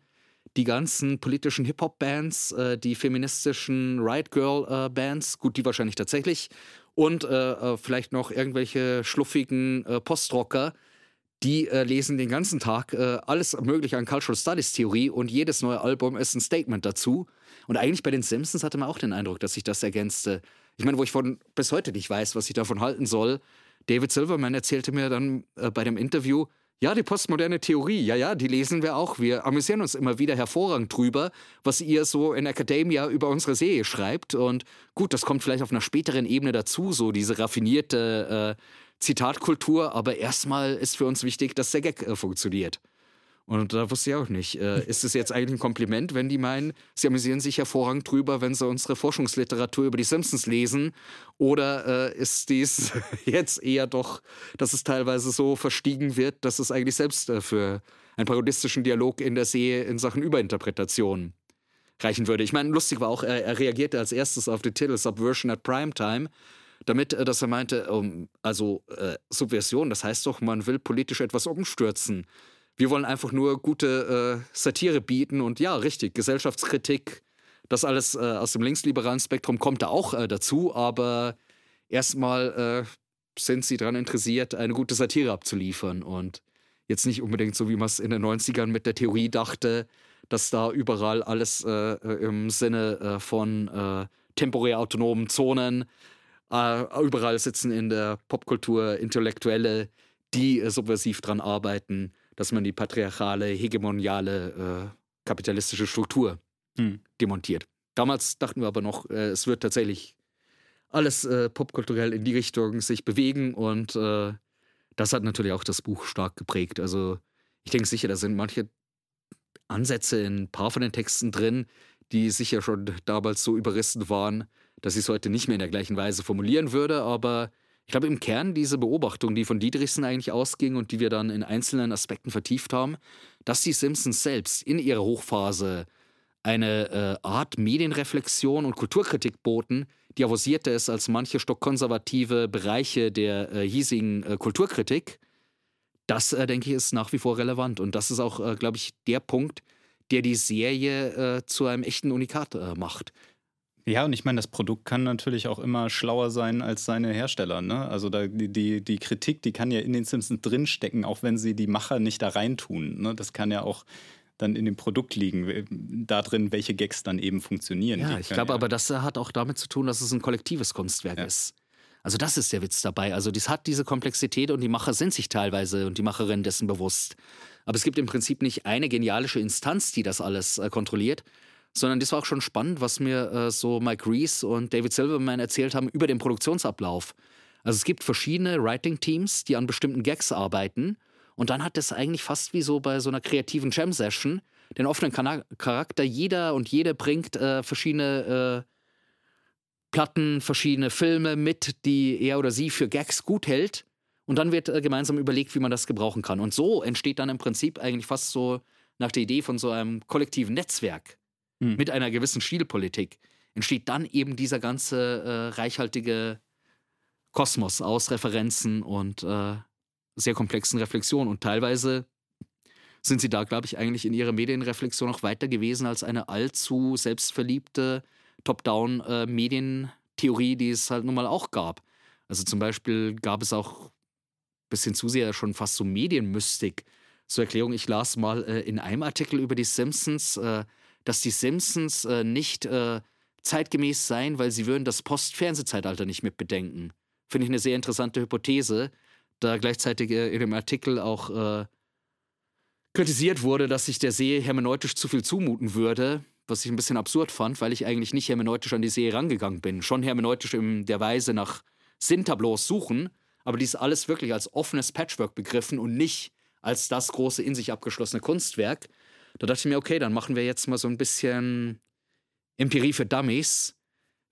die ganzen politischen Hip-Hop-Bands, äh, die feministischen Riot-Girl-Bands, gut, die wahrscheinlich tatsächlich, und äh, äh vielleicht noch irgendwelche schluffigen äh, Postrocker, die äh, lesen den ganzen Tag äh, alles mögliche an Cultural Studies Theorie und jedes neue Album ist ein Statement dazu. Und eigentlich bei den Simpsons hatte man auch den Eindruck, dass sich das ergänzte. Ich meine, wo ich von bis heute nicht weiß, was ich davon halten soll. David Silverman erzählte mir dann äh, bei dem Interview, ja, die postmoderne Theorie, ja, ja, die lesen wir auch. Wir amüsieren uns immer wieder hervorragend drüber, was ihr so in Academia über unsere Serie schreibt. Und gut, das kommt vielleicht auf einer späteren Ebene dazu, so diese raffinierte äh, Zitatkultur. Aber erstmal ist für uns wichtig, dass der Gag äh, funktioniert. Und da wusste ich auch nicht, äh, ist es jetzt eigentlich ein Kompliment, wenn die meinen, sie amüsieren sich hervorragend drüber, wenn sie unsere Forschungsliteratur über die Simpsons lesen? Oder äh, ist dies [laughs] jetzt eher doch, dass es teilweise so verstiegen wird, dass es eigentlich selbst äh, für einen parodistischen Dialog in der See in Sachen Überinterpretation reichen würde? Ich meine, lustig war auch, er, er reagierte als erstes auf den Titel Subversion at Primetime damit, äh, dass er meinte, um, also äh, Subversion, das heißt doch, man will politisch etwas umstürzen. Wir wollen einfach nur gute äh, Satire bieten und ja, richtig, Gesellschaftskritik, das alles äh, aus dem linksliberalen Spektrum kommt da auch äh, dazu, aber erstmal äh, sind sie daran interessiert, eine gute Satire abzuliefern und jetzt nicht unbedingt so, wie man es in den 90ern mit der Theorie dachte, dass da überall alles im Sinne von temporär autonomen Zonen, überall sitzen in der Popkultur Intellektuelle, die subversiv dran arbeiten dass man die patriarchale, hegemoniale, äh, kapitalistische Struktur hm. demontiert. Damals dachten wir aber noch, äh, es wird tatsächlich alles äh, popkulturell in die Richtung sich bewegen und äh, das hat natürlich auch das Buch stark geprägt. Also ich denke sicher, da sind manche Ansätze in ein paar von den Texten drin, die sicher schon damals so überrissen waren, dass ich es heute nicht mehr in der gleichen Weise formulieren würde, aber ich glaube, im Kern diese Beobachtung, die von Dietrichsen eigentlich ausging und die wir dann in einzelnen Aspekten vertieft haben, dass die Simpsons selbst in ihrer Hochphase eine äh, Art Medienreflexion und Kulturkritik boten, die avosierte es als manche stockkonservative Bereiche der äh, hiesigen äh, Kulturkritik. Das, äh, denke ich, ist nach wie vor relevant. Und das ist auch, äh, glaube ich, der Punkt, der die Serie äh, zu einem echten Unikat macht. Ja, und ich meine, das Produkt kann natürlich auch immer schlauer sein als seine Hersteller. Ne? Also da, die, die, die Kritik, die kann ja in den Simpsons drinstecken, auch wenn sie die Macher nicht da reintun. Ne? Das kann ja auch dann in dem Produkt liegen, da drin, welche Gags dann eben funktionieren. Ja, ich glaube ja aber, das hat auch damit zu tun, dass es ein kollektives Kunstwerk ja. ist. Also das ist der Witz dabei. Also das hat diese Komplexität und die Macher sind sich teilweise und die Macherinnen dessen bewusst. Aber es gibt im Prinzip nicht eine genialische Instanz, die das alles äh, kontrolliert, sondern das war auch schon spannend, was mir äh, so Mike Reese und David Silverman erzählt haben über den Produktionsablauf. Also es gibt verschiedene Writing-Teams, die an bestimmten Gags arbeiten und dann hat es eigentlich fast wie so bei so einer kreativen Jam-Session den offenen Charakter. Jeder und jede bringt äh, verschiedene äh, Platten, verschiedene Filme mit, die er oder sie für Gags gut hält. Und dann wird äh, gemeinsam überlegt, wie man das gebrauchen kann. Und so entsteht dann im Prinzip eigentlich fast so nach der Idee von so einem kollektiven Netzwerk mhm. mit einer gewissen Stilpolitik, entsteht dann eben dieser ganze äh, reichhaltige Kosmos aus Referenzen und äh, sehr komplexen Reflexionen. Und teilweise sind sie da, glaube ich, eigentlich in ihrer Medienreflexion noch weiter gewesen als eine allzu selbstverliebte Top-Down-Medientheorie, äh, die es halt nun mal auch gab. Also zum Beispiel gab es auch ein bisschen zu sehr schon fast so Medienmystik. Zur Erklärung, ich las mal äh, in einem Artikel über die Simpsons, äh, dass die Simpsons äh, nicht äh, zeitgemäß seien, weil sie würden das Post-Fernsehzeitalter nicht mit bedenken. Finde ich eine sehr interessante Hypothese, da gleichzeitig äh, in dem Artikel auch äh, kritisiert wurde, dass sich der See hermeneutisch zu viel zumuten würde, was ich ein bisschen absurd fand, weil ich eigentlich nicht hermeneutisch an die See rangegangen bin. Schon hermeneutisch in der Weise nach Sinntableaus suchen, aber dies alles wirklich als offenes Patchwork begriffen und nicht als das große in sich abgeschlossene Kunstwerk, da dachte ich mir, okay, dann machen wir jetzt mal so ein bisschen Empirie für Dummies.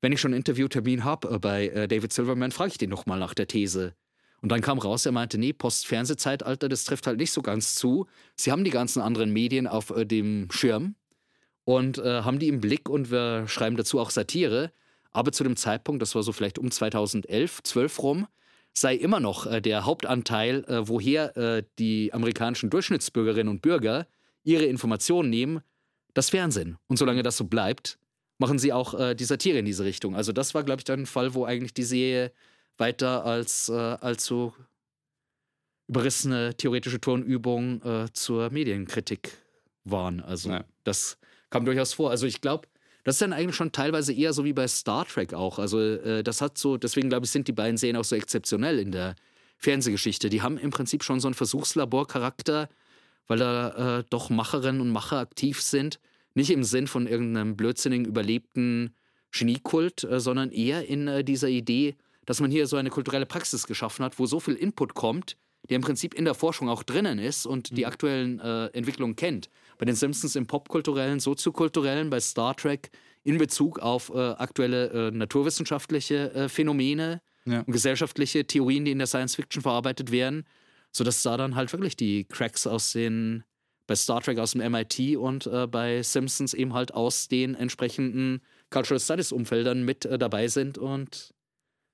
Wenn ich schon einen Interviewtermin habe äh, bei äh, David Silverman, frage ich den nochmal nach der These. Und dann kam raus, er meinte, nee, Post-Fernsehzeitalter, das trifft halt nicht so ganz zu. Sie haben die ganzen anderen Medien auf äh, dem Schirm und äh, haben die im Blick und wir schreiben dazu auch Satire. Aber zu dem Zeitpunkt, das war so vielleicht um 2011, 12 rum, sei immer noch äh, der Hauptanteil, äh, woher die amerikanischen Durchschnittsbürgerinnen und Bürger ihre Informationen nehmen, das Fernsehen. Und solange das so bleibt, machen sie auch äh, die Satire in diese Richtung. Also das war, glaube ich, dann ein Fall, wo eigentlich die Serie weiter als, äh, so überrissene theoretische Turnübung äh, zur Medienkritik waren. Also ja. das kam durchaus vor. Also ich glaube, das ist dann eigentlich schon teilweise eher so wie bei Star Trek auch. Also äh, das hat so, deswegen glaube ich, sind die beiden Serien auch so exzeptionell in der Fernsehgeschichte. Die haben im Prinzip schon so einen Versuchslaborcharakter, weil da äh, doch Macherinnen und Macher aktiv sind. Nicht im Sinn von irgendeinem blödsinnigen, überlebten Geniekult, äh, sondern eher in äh, dieser Idee, dass man hier so eine kulturelle Praxis geschaffen hat, wo so viel Input kommt, der im Prinzip in der Forschung auch drinnen ist und die mhm. aktuellen äh, Entwicklungen kennt. Bei den Simpsons im popkulturellen, soziokulturellen, bei Star Trek in Bezug auf äh, aktuelle äh, naturwissenschaftliche Phänomene ja. und gesellschaftliche Theorien, die in der Science Fiction verarbeitet werden, sodass da dann halt wirklich die Cracks aus den, bei Star Trek aus dem MIT und äh, bei Simpsons eben halt aus den entsprechenden Cultural Studies Umfeldern mit äh, dabei sind und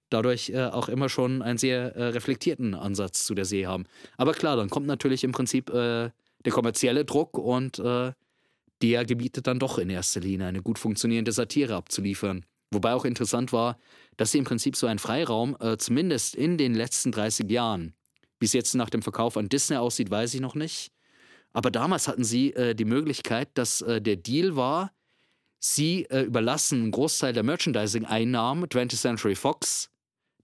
dadurch äh, auch immer schon einen sehr äh, reflektierten Ansatz zu der See haben. Aber klar, dann kommt natürlich im Prinzip äh, der kommerzielle Druck und äh, der gebietet dann doch in erster Linie eine gut funktionierende Satire abzuliefern. Wobei auch interessant war, dass sie im Prinzip so einen Freiraum, äh, zumindest in den letzten 30 Jahren, wie es jetzt nach dem Verkauf an Disney aussieht, weiß ich noch nicht. Aber damals hatten sie äh, die Möglichkeit, dass der Deal war, sie überlassen einen Großteil der Merchandising-Einnahmen 20th Century Fox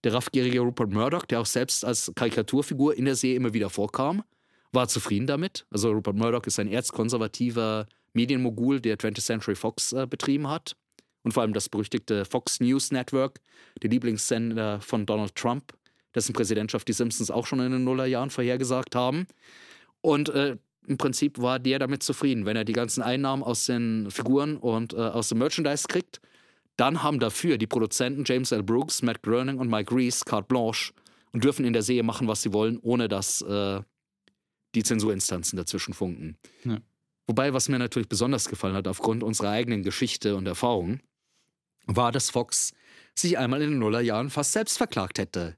der raffgierige Rupert Murdoch, der auch selbst als Karikaturfigur in der Serie immer wieder vorkam, war zufrieden damit. Also Rupert Murdoch ist ein erzkonservativer Medienmogul, der 20th Century Fox äh, betrieben hat. Und vor allem das berüchtigte Fox News Network, der Lieblingssender von Donald Trump, dessen Präsidentschaft die Simpsons auch schon in den Nullerjahren vorhergesagt haben. Und äh, im Prinzip war der damit zufrieden, wenn er die ganzen Einnahmen aus den Figuren und äh, aus dem Merchandise kriegt dann haben dafür die Produzenten James L. Brooks, Matt Groening und Mike Reese carte blanche und dürfen in der Serie machen, was sie wollen, ohne dass äh, die Zensurinstanzen dazwischen funken. Ja. Wobei, was mir natürlich besonders gefallen hat, aufgrund unserer eigenen Geschichte und Erfahrung, war, dass Fox sich einmal in den Nullerjahren fast selbst verklagt hätte.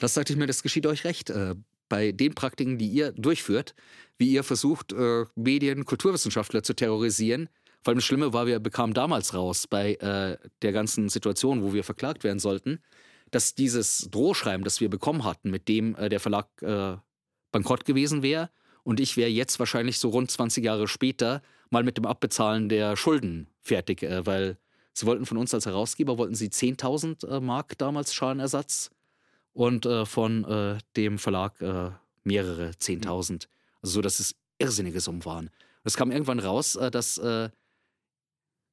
Das sagte ich mir, das geschieht euch recht. Äh, bei den Praktiken, die ihr durchführt, wie ihr versucht, äh, Medien, Kulturwissenschaftler zu terrorisieren, vor allem das Schlimme war, wir bekamen damals raus bei äh, der ganzen Situation, wo wir verklagt werden sollten, dass dieses Drohschreiben, das wir bekommen hatten, mit dem äh, der Verlag äh, bankrott gewesen wäre und ich wäre jetzt wahrscheinlich so rund 20 Jahre später mal mit dem Abbezahlen der Schulden fertig, äh, weil sie wollten von uns als Herausgeber, wollten sie 10.000 äh, Mark damals Schadenersatz und äh, von dem Verlag mehrere 10.000. Also so, dass es irrsinnige Summen waren. Es kam irgendwann raus, dass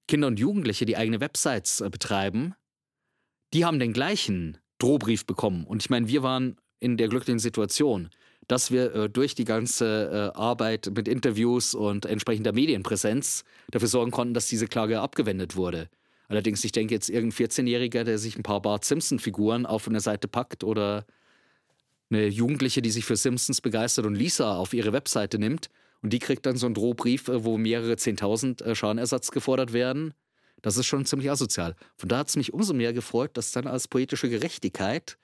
Kinder und Jugendliche, die eigene Websites äh, betreiben, die haben den gleichen Drohbrief bekommen. Und ich meine, wir waren in der glücklichen Situation, dass wir äh, durch die ganze äh, Arbeit mit Interviews und entsprechender Medienpräsenz dafür sorgen konnten, dass diese Klage abgewendet wurde. Allerdings, ich denke jetzt irgendein 14-Jähriger, der sich ein paar Bart Simpson-Figuren auf eine Seite packt oder eine Jugendliche, die sich für Simpsons begeistert und Lisa auf ihre Webseite nimmt, und die kriegt dann so einen Drohbrief, äh, wo mehrere Zehntausend äh, Schadenersatz gefordert werden. Das ist schon ziemlich asozial. Von da hat es mich umso mehr gefreut, dass dann als poetische Gerechtigkeit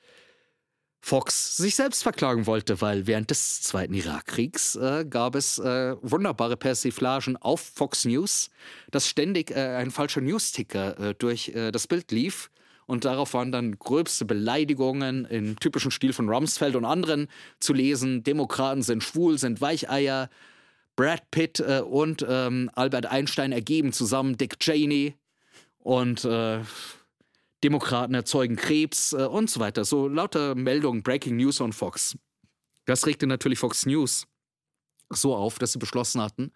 Fox sich selbst verklagen wollte, weil während des Zweiten Irakkriegs äh, gab es äh, wunderbare Persiflagen auf Fox News, dass ständig äh, ein falscher Newsticker äh, durch äh, das Bild lief. Und darauf waren dann gröbste Beleidigungen im typischen Stil von Rumsfeld und anderen zu lesen. Demokraten sind schwul, sind Weicheier, Brad Pitt äh, und ähm, Albert Einstein ergeben zusammen Dick Cheney und Demokraten erzeugen Krebs äh, und so weiter. So lauter Meldungen, Breaking News on Fox. Das regte natürlich Fox News so auf, dass sie beschlossen hatten,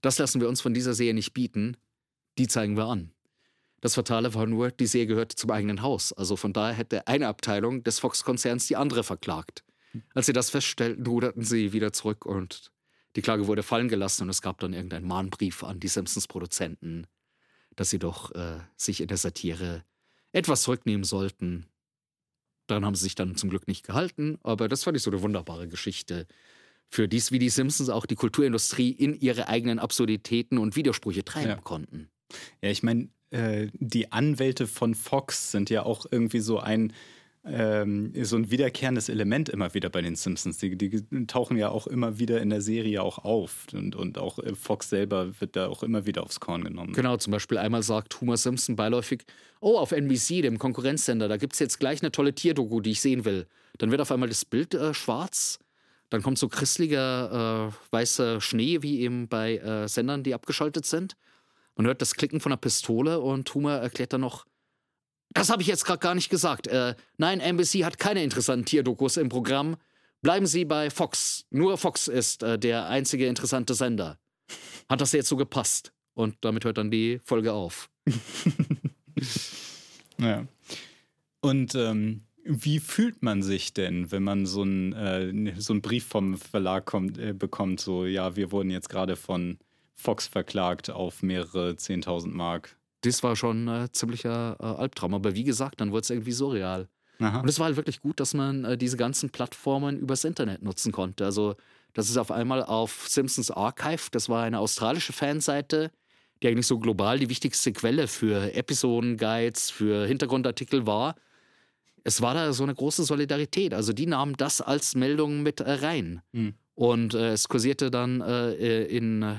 das lassen wir uns von dieser Serie nicht bieten, die zeigen wir an. Das Fatale war nur, die Serie gehörte zum eigenen Haus. Also von daher hätte eine Abteilung des Fox-Konzerns die andere verklagt. Als sie das feststellten, ruderten sie wieder zurück und die Klage wurde fallen gelassen und es gab dann irgendeinen Mahnbrief an die Simpsons-Produzenten, dass sie doch äh, sich in der Satire etwas zurücknehmen sollten. Daran haben sie sich dann zum Glück nicht gehalten, aber das fand ich so eine wunderbare Geschichte, für dies wie die Simpsons auch die Kulturindustrie in ihre eigenen Absurditäten und Widersprüche treiben ja. konnten. Ja, ich meine, äh, die Anwälte von Fox sind ja auch irgendwie so ein ähm, so ein wiederkehrendes Element immer wieder bei den Simpsons. Die, die, tauchen ja auch immer wieder in der Serie auch auf. Und, und auch äh, Fox selber wird da auch immer wieder aufs Korn genommen. Genau, zum Beispiel einmal sagt Homer Simpson beiläufig, oh, auf NBC, dem Konkurrenzsender, da gibt es jetzt gleich eine tolle Tierdoku, die ich sehen will. Dann wird auf einmal das Bild äh, schwarz. dann kommt so christlicher äh, weißer Schnee, wie eben bei äh, Sendern, die abgeschaltet sind. Man hört das Klicken von einer Pistole und Humor erklärt dann noch, das habe ich jetzt gerade gar nicht gesagt. Äh, nein, NBC hat keine interessanten Tierdokus im Programm. Bleiben Sie bei Fox. Nur Fox ist äh, der einzige interessante Sender. Hat das jetzt so gepasst? Und damit hört dann die Folge auf. [laughs] ja. Und ähm, wie fühlt man sich denn, wenn man so einen äh, so Brief vom Verlag kommt, äh, bekommt, so, ja, wir wurden jetzt gerade von Fox verklagt auf mehrere 10.000 Mark? Das war schon ein äh, ziemlicher äh, Albtraum. Aber wie gesagt, dann wurde es irgendwie surreal. Aha. Und es war halt wirklich gut, dass man äh, diese ganzen Plattformen übers Internet nutzen konnte. Also, das ist auf einmal auf Simpsons Archive, das war eine australische Fanseite, die eigentlich so global die wichtigste Quelle für Episodenguides, für Hintergrundartikel war es war da so eine große Solidarität. Also die nahmen das als Meldung mit äh, rein. Mhm. Und äh, es kursierte dann in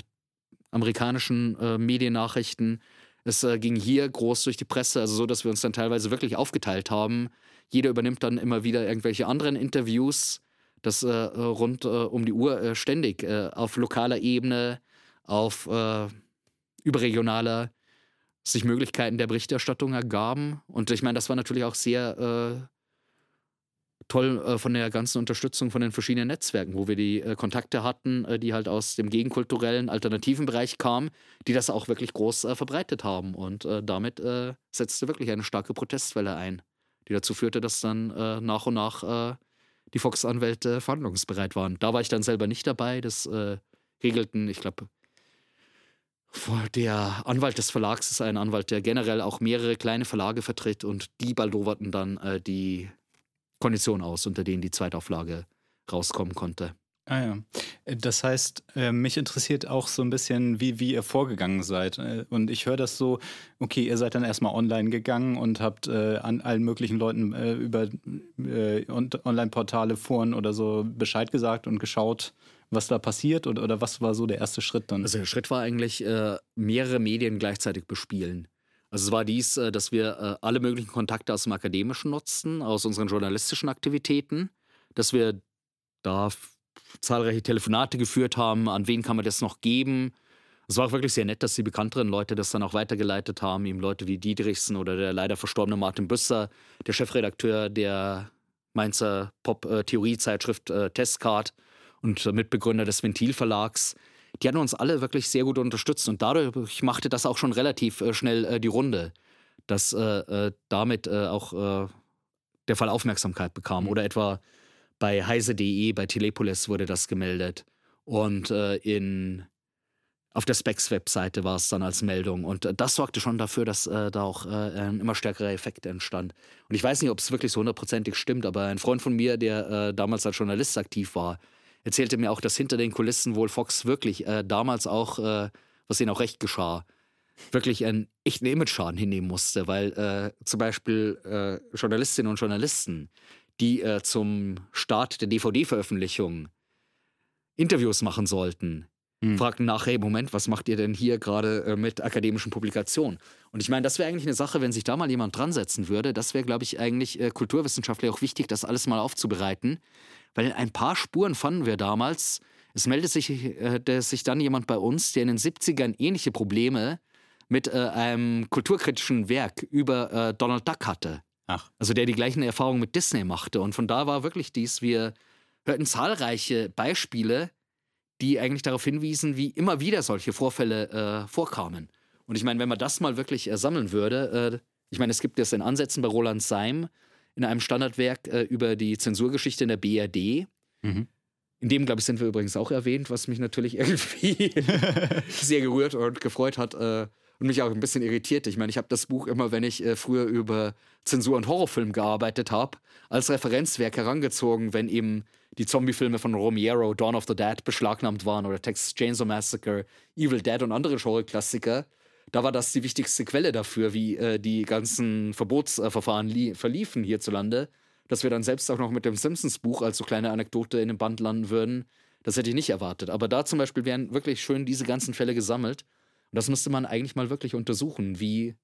amerikanischen Mediennachrichten. Es ging hier groß durch die Presse, also so, dass wir uns dann teilweise wirklich aufgeteilt haben. Jeder übernimmt dann immer wieder irgendwelche anderen Interviews, das rund um die Uhr ständig auf lokaler Ebene, auf überregionaler sich Möglichkeiten der Berichterstattung ergaben. Und ich meine, das war natürlich auch sehr äh, toll äh, von der ganzen Unterstützung von den verschiedenen Netzwerken, wo wir die äh, Kontakte hatten, äh, die halt aus dem gegenkulturellen, alternativen Bereich kamen, die das auch wirklich groß verbreitet haben. Und damit setzte wirklich eine starke Protestwelle ein, die dazu führte, dass dann nach und nach die Fox-Anwälte verhandlungsbereit waren. Da war ich dann selber nicht dabei. Das regelten, ich glaube, der Anwalt des Verlags ist ein Anwalt, der generell auch mehrere kleine Verlage vertritt und die baldoverten dann die Konditionen aus, unter denen die Zweitauflage rauskommen konnte. Ah ja. Das heißt, äh, mich interessiert auch so ein bisschen, wie, wie ihr vorgegangen seid. Äh, und ich höre das so, okay, ihr seid dann erstmal online gegangen und habt äh, an allen möglichen Leuten äh, über äh, Online-Portale, Foren oder so Bescheid gesagt und geschaut, was da passiert oder, oder was war so der erste Schritt dann? Also der Schritt war eigentlich äh, mehrere Medien gleichzeitig bespielen. Also es war dies, äh, dass wir äh, alle möglichen Kontakte aus dem Akademischen nutzten, aus unseren journalistischen Aktivitäten, dass wir da zahlreiche Telefonate geführt haben, an wen kann man das noch geben. Es war auch wirklich sehr nett, dass die bekannteren Leute das dann auch weitergeleitet haben, eben Leute wie Dietrichsen oder der leider verstorbene Martin Büsser, der Chefredakteur der Mainzer Pop-Theorie-Zeitschrift äh, Testcard und Mitbegründer des Ventilverlags, die hatten uns alle wirklich sehr gut unterstützt und dadurch machte das auch schon relativ äh, schnell äh, die Runde, dass äh, äh damit äh, auch äh, der Fall Aufmerksamkeit bekam. Mhm. Oder etwa bei heise.de, bei Telepolis wurde das gemeldet. Und in, auf der Specs-Webseite war es dann als Meldung. Und das sorgte schon dafür, dass da auch ein immer stärkerer Effekt entstand. Und ich weiß nicht, ob es wirklich so hundertprozentig stimmt, aber ein Freund von mir, der damals als Journalist aktiv war, erzählte mir auch, dass hinter den Kulissen wohl Fox wirklich äh, damals auch, äh, was ihnen auch recht geschah, wirklich einen echten Image-Schaden hinnehmen musste, weil äh, zum Beispiel äh, Journalistinnen und Journalisten, die äh, zum Start der DVD-Veröffentlichung Interviews machen sollten, hm. fragten nach, hey, Moment, was macht ihr denn hier gerade äh, mit akademischen Publikationen? Und ich meine, das wäre eigentlich eine Sache, wenn sich da mal jemand dran setzen würde. Das wäre, glaube ich, eigentlich äh, kulturwissenschaftlich auch wichtig, das alles mal aufzubereiten. Weil ein paar Spuren fanden wir damals. Es meldet sich, äh, sich dann jemand bei uns, der in den 70ern ähnliche Probleme mit äh, einem kulturkritischen Werk über äh, Donald Duck hatte. Ach. Also der die gleichen Erfahrungen mit Disney machte. Und von da war wirklich dies, wir hörten zahlreiche Beispiele, die eigentlich darauf hinwiesen, wie immer wieder solche Vorfälle äh, vorkamen. Und ich meine, wenn man das mal wirklich äh, sammeln würde, äh, ich meine, es gibt das in Ansätzen bei Roland Seim in einem Standardwerk äh, über die Zensurgeschichte in der BRD. Mhm. In dem, glaube ich, sind wir übrigens auch erwähnt, was mich natürlich [laughs] irgendwie [laughs] sehr gerührt und gefreut hat äh, und mich auch ein bisschen irritiert. Ich meine, ich habe das Buch immer, wenn ich äh, früher über Zensur und Horrorfilm gearbeitet habe, als Referenzwerk herangezogen, wenn eben die Zombie-Filme von Romero, Dawn of the Dead, beschlagnahmt waren oder Texas Chainsaw Massacre, Evil Dead und andere Genre-Klassiker. Da war das die wichtigste Quelle dafür, wie äh, die ganzen Verbotsverfahren verliefen hierzulande. Dass wir dann selbst auch noch mit dem Simpsons-Buch als so kleine Anekdote in dem Band landen würden, das hätte ich nicht erwartet. Aber da zum Beispiel wären wirklich schön diese ganzen Fälle gesammelt. Und das müsste man eigentlich mal wirklich untersuchen, wie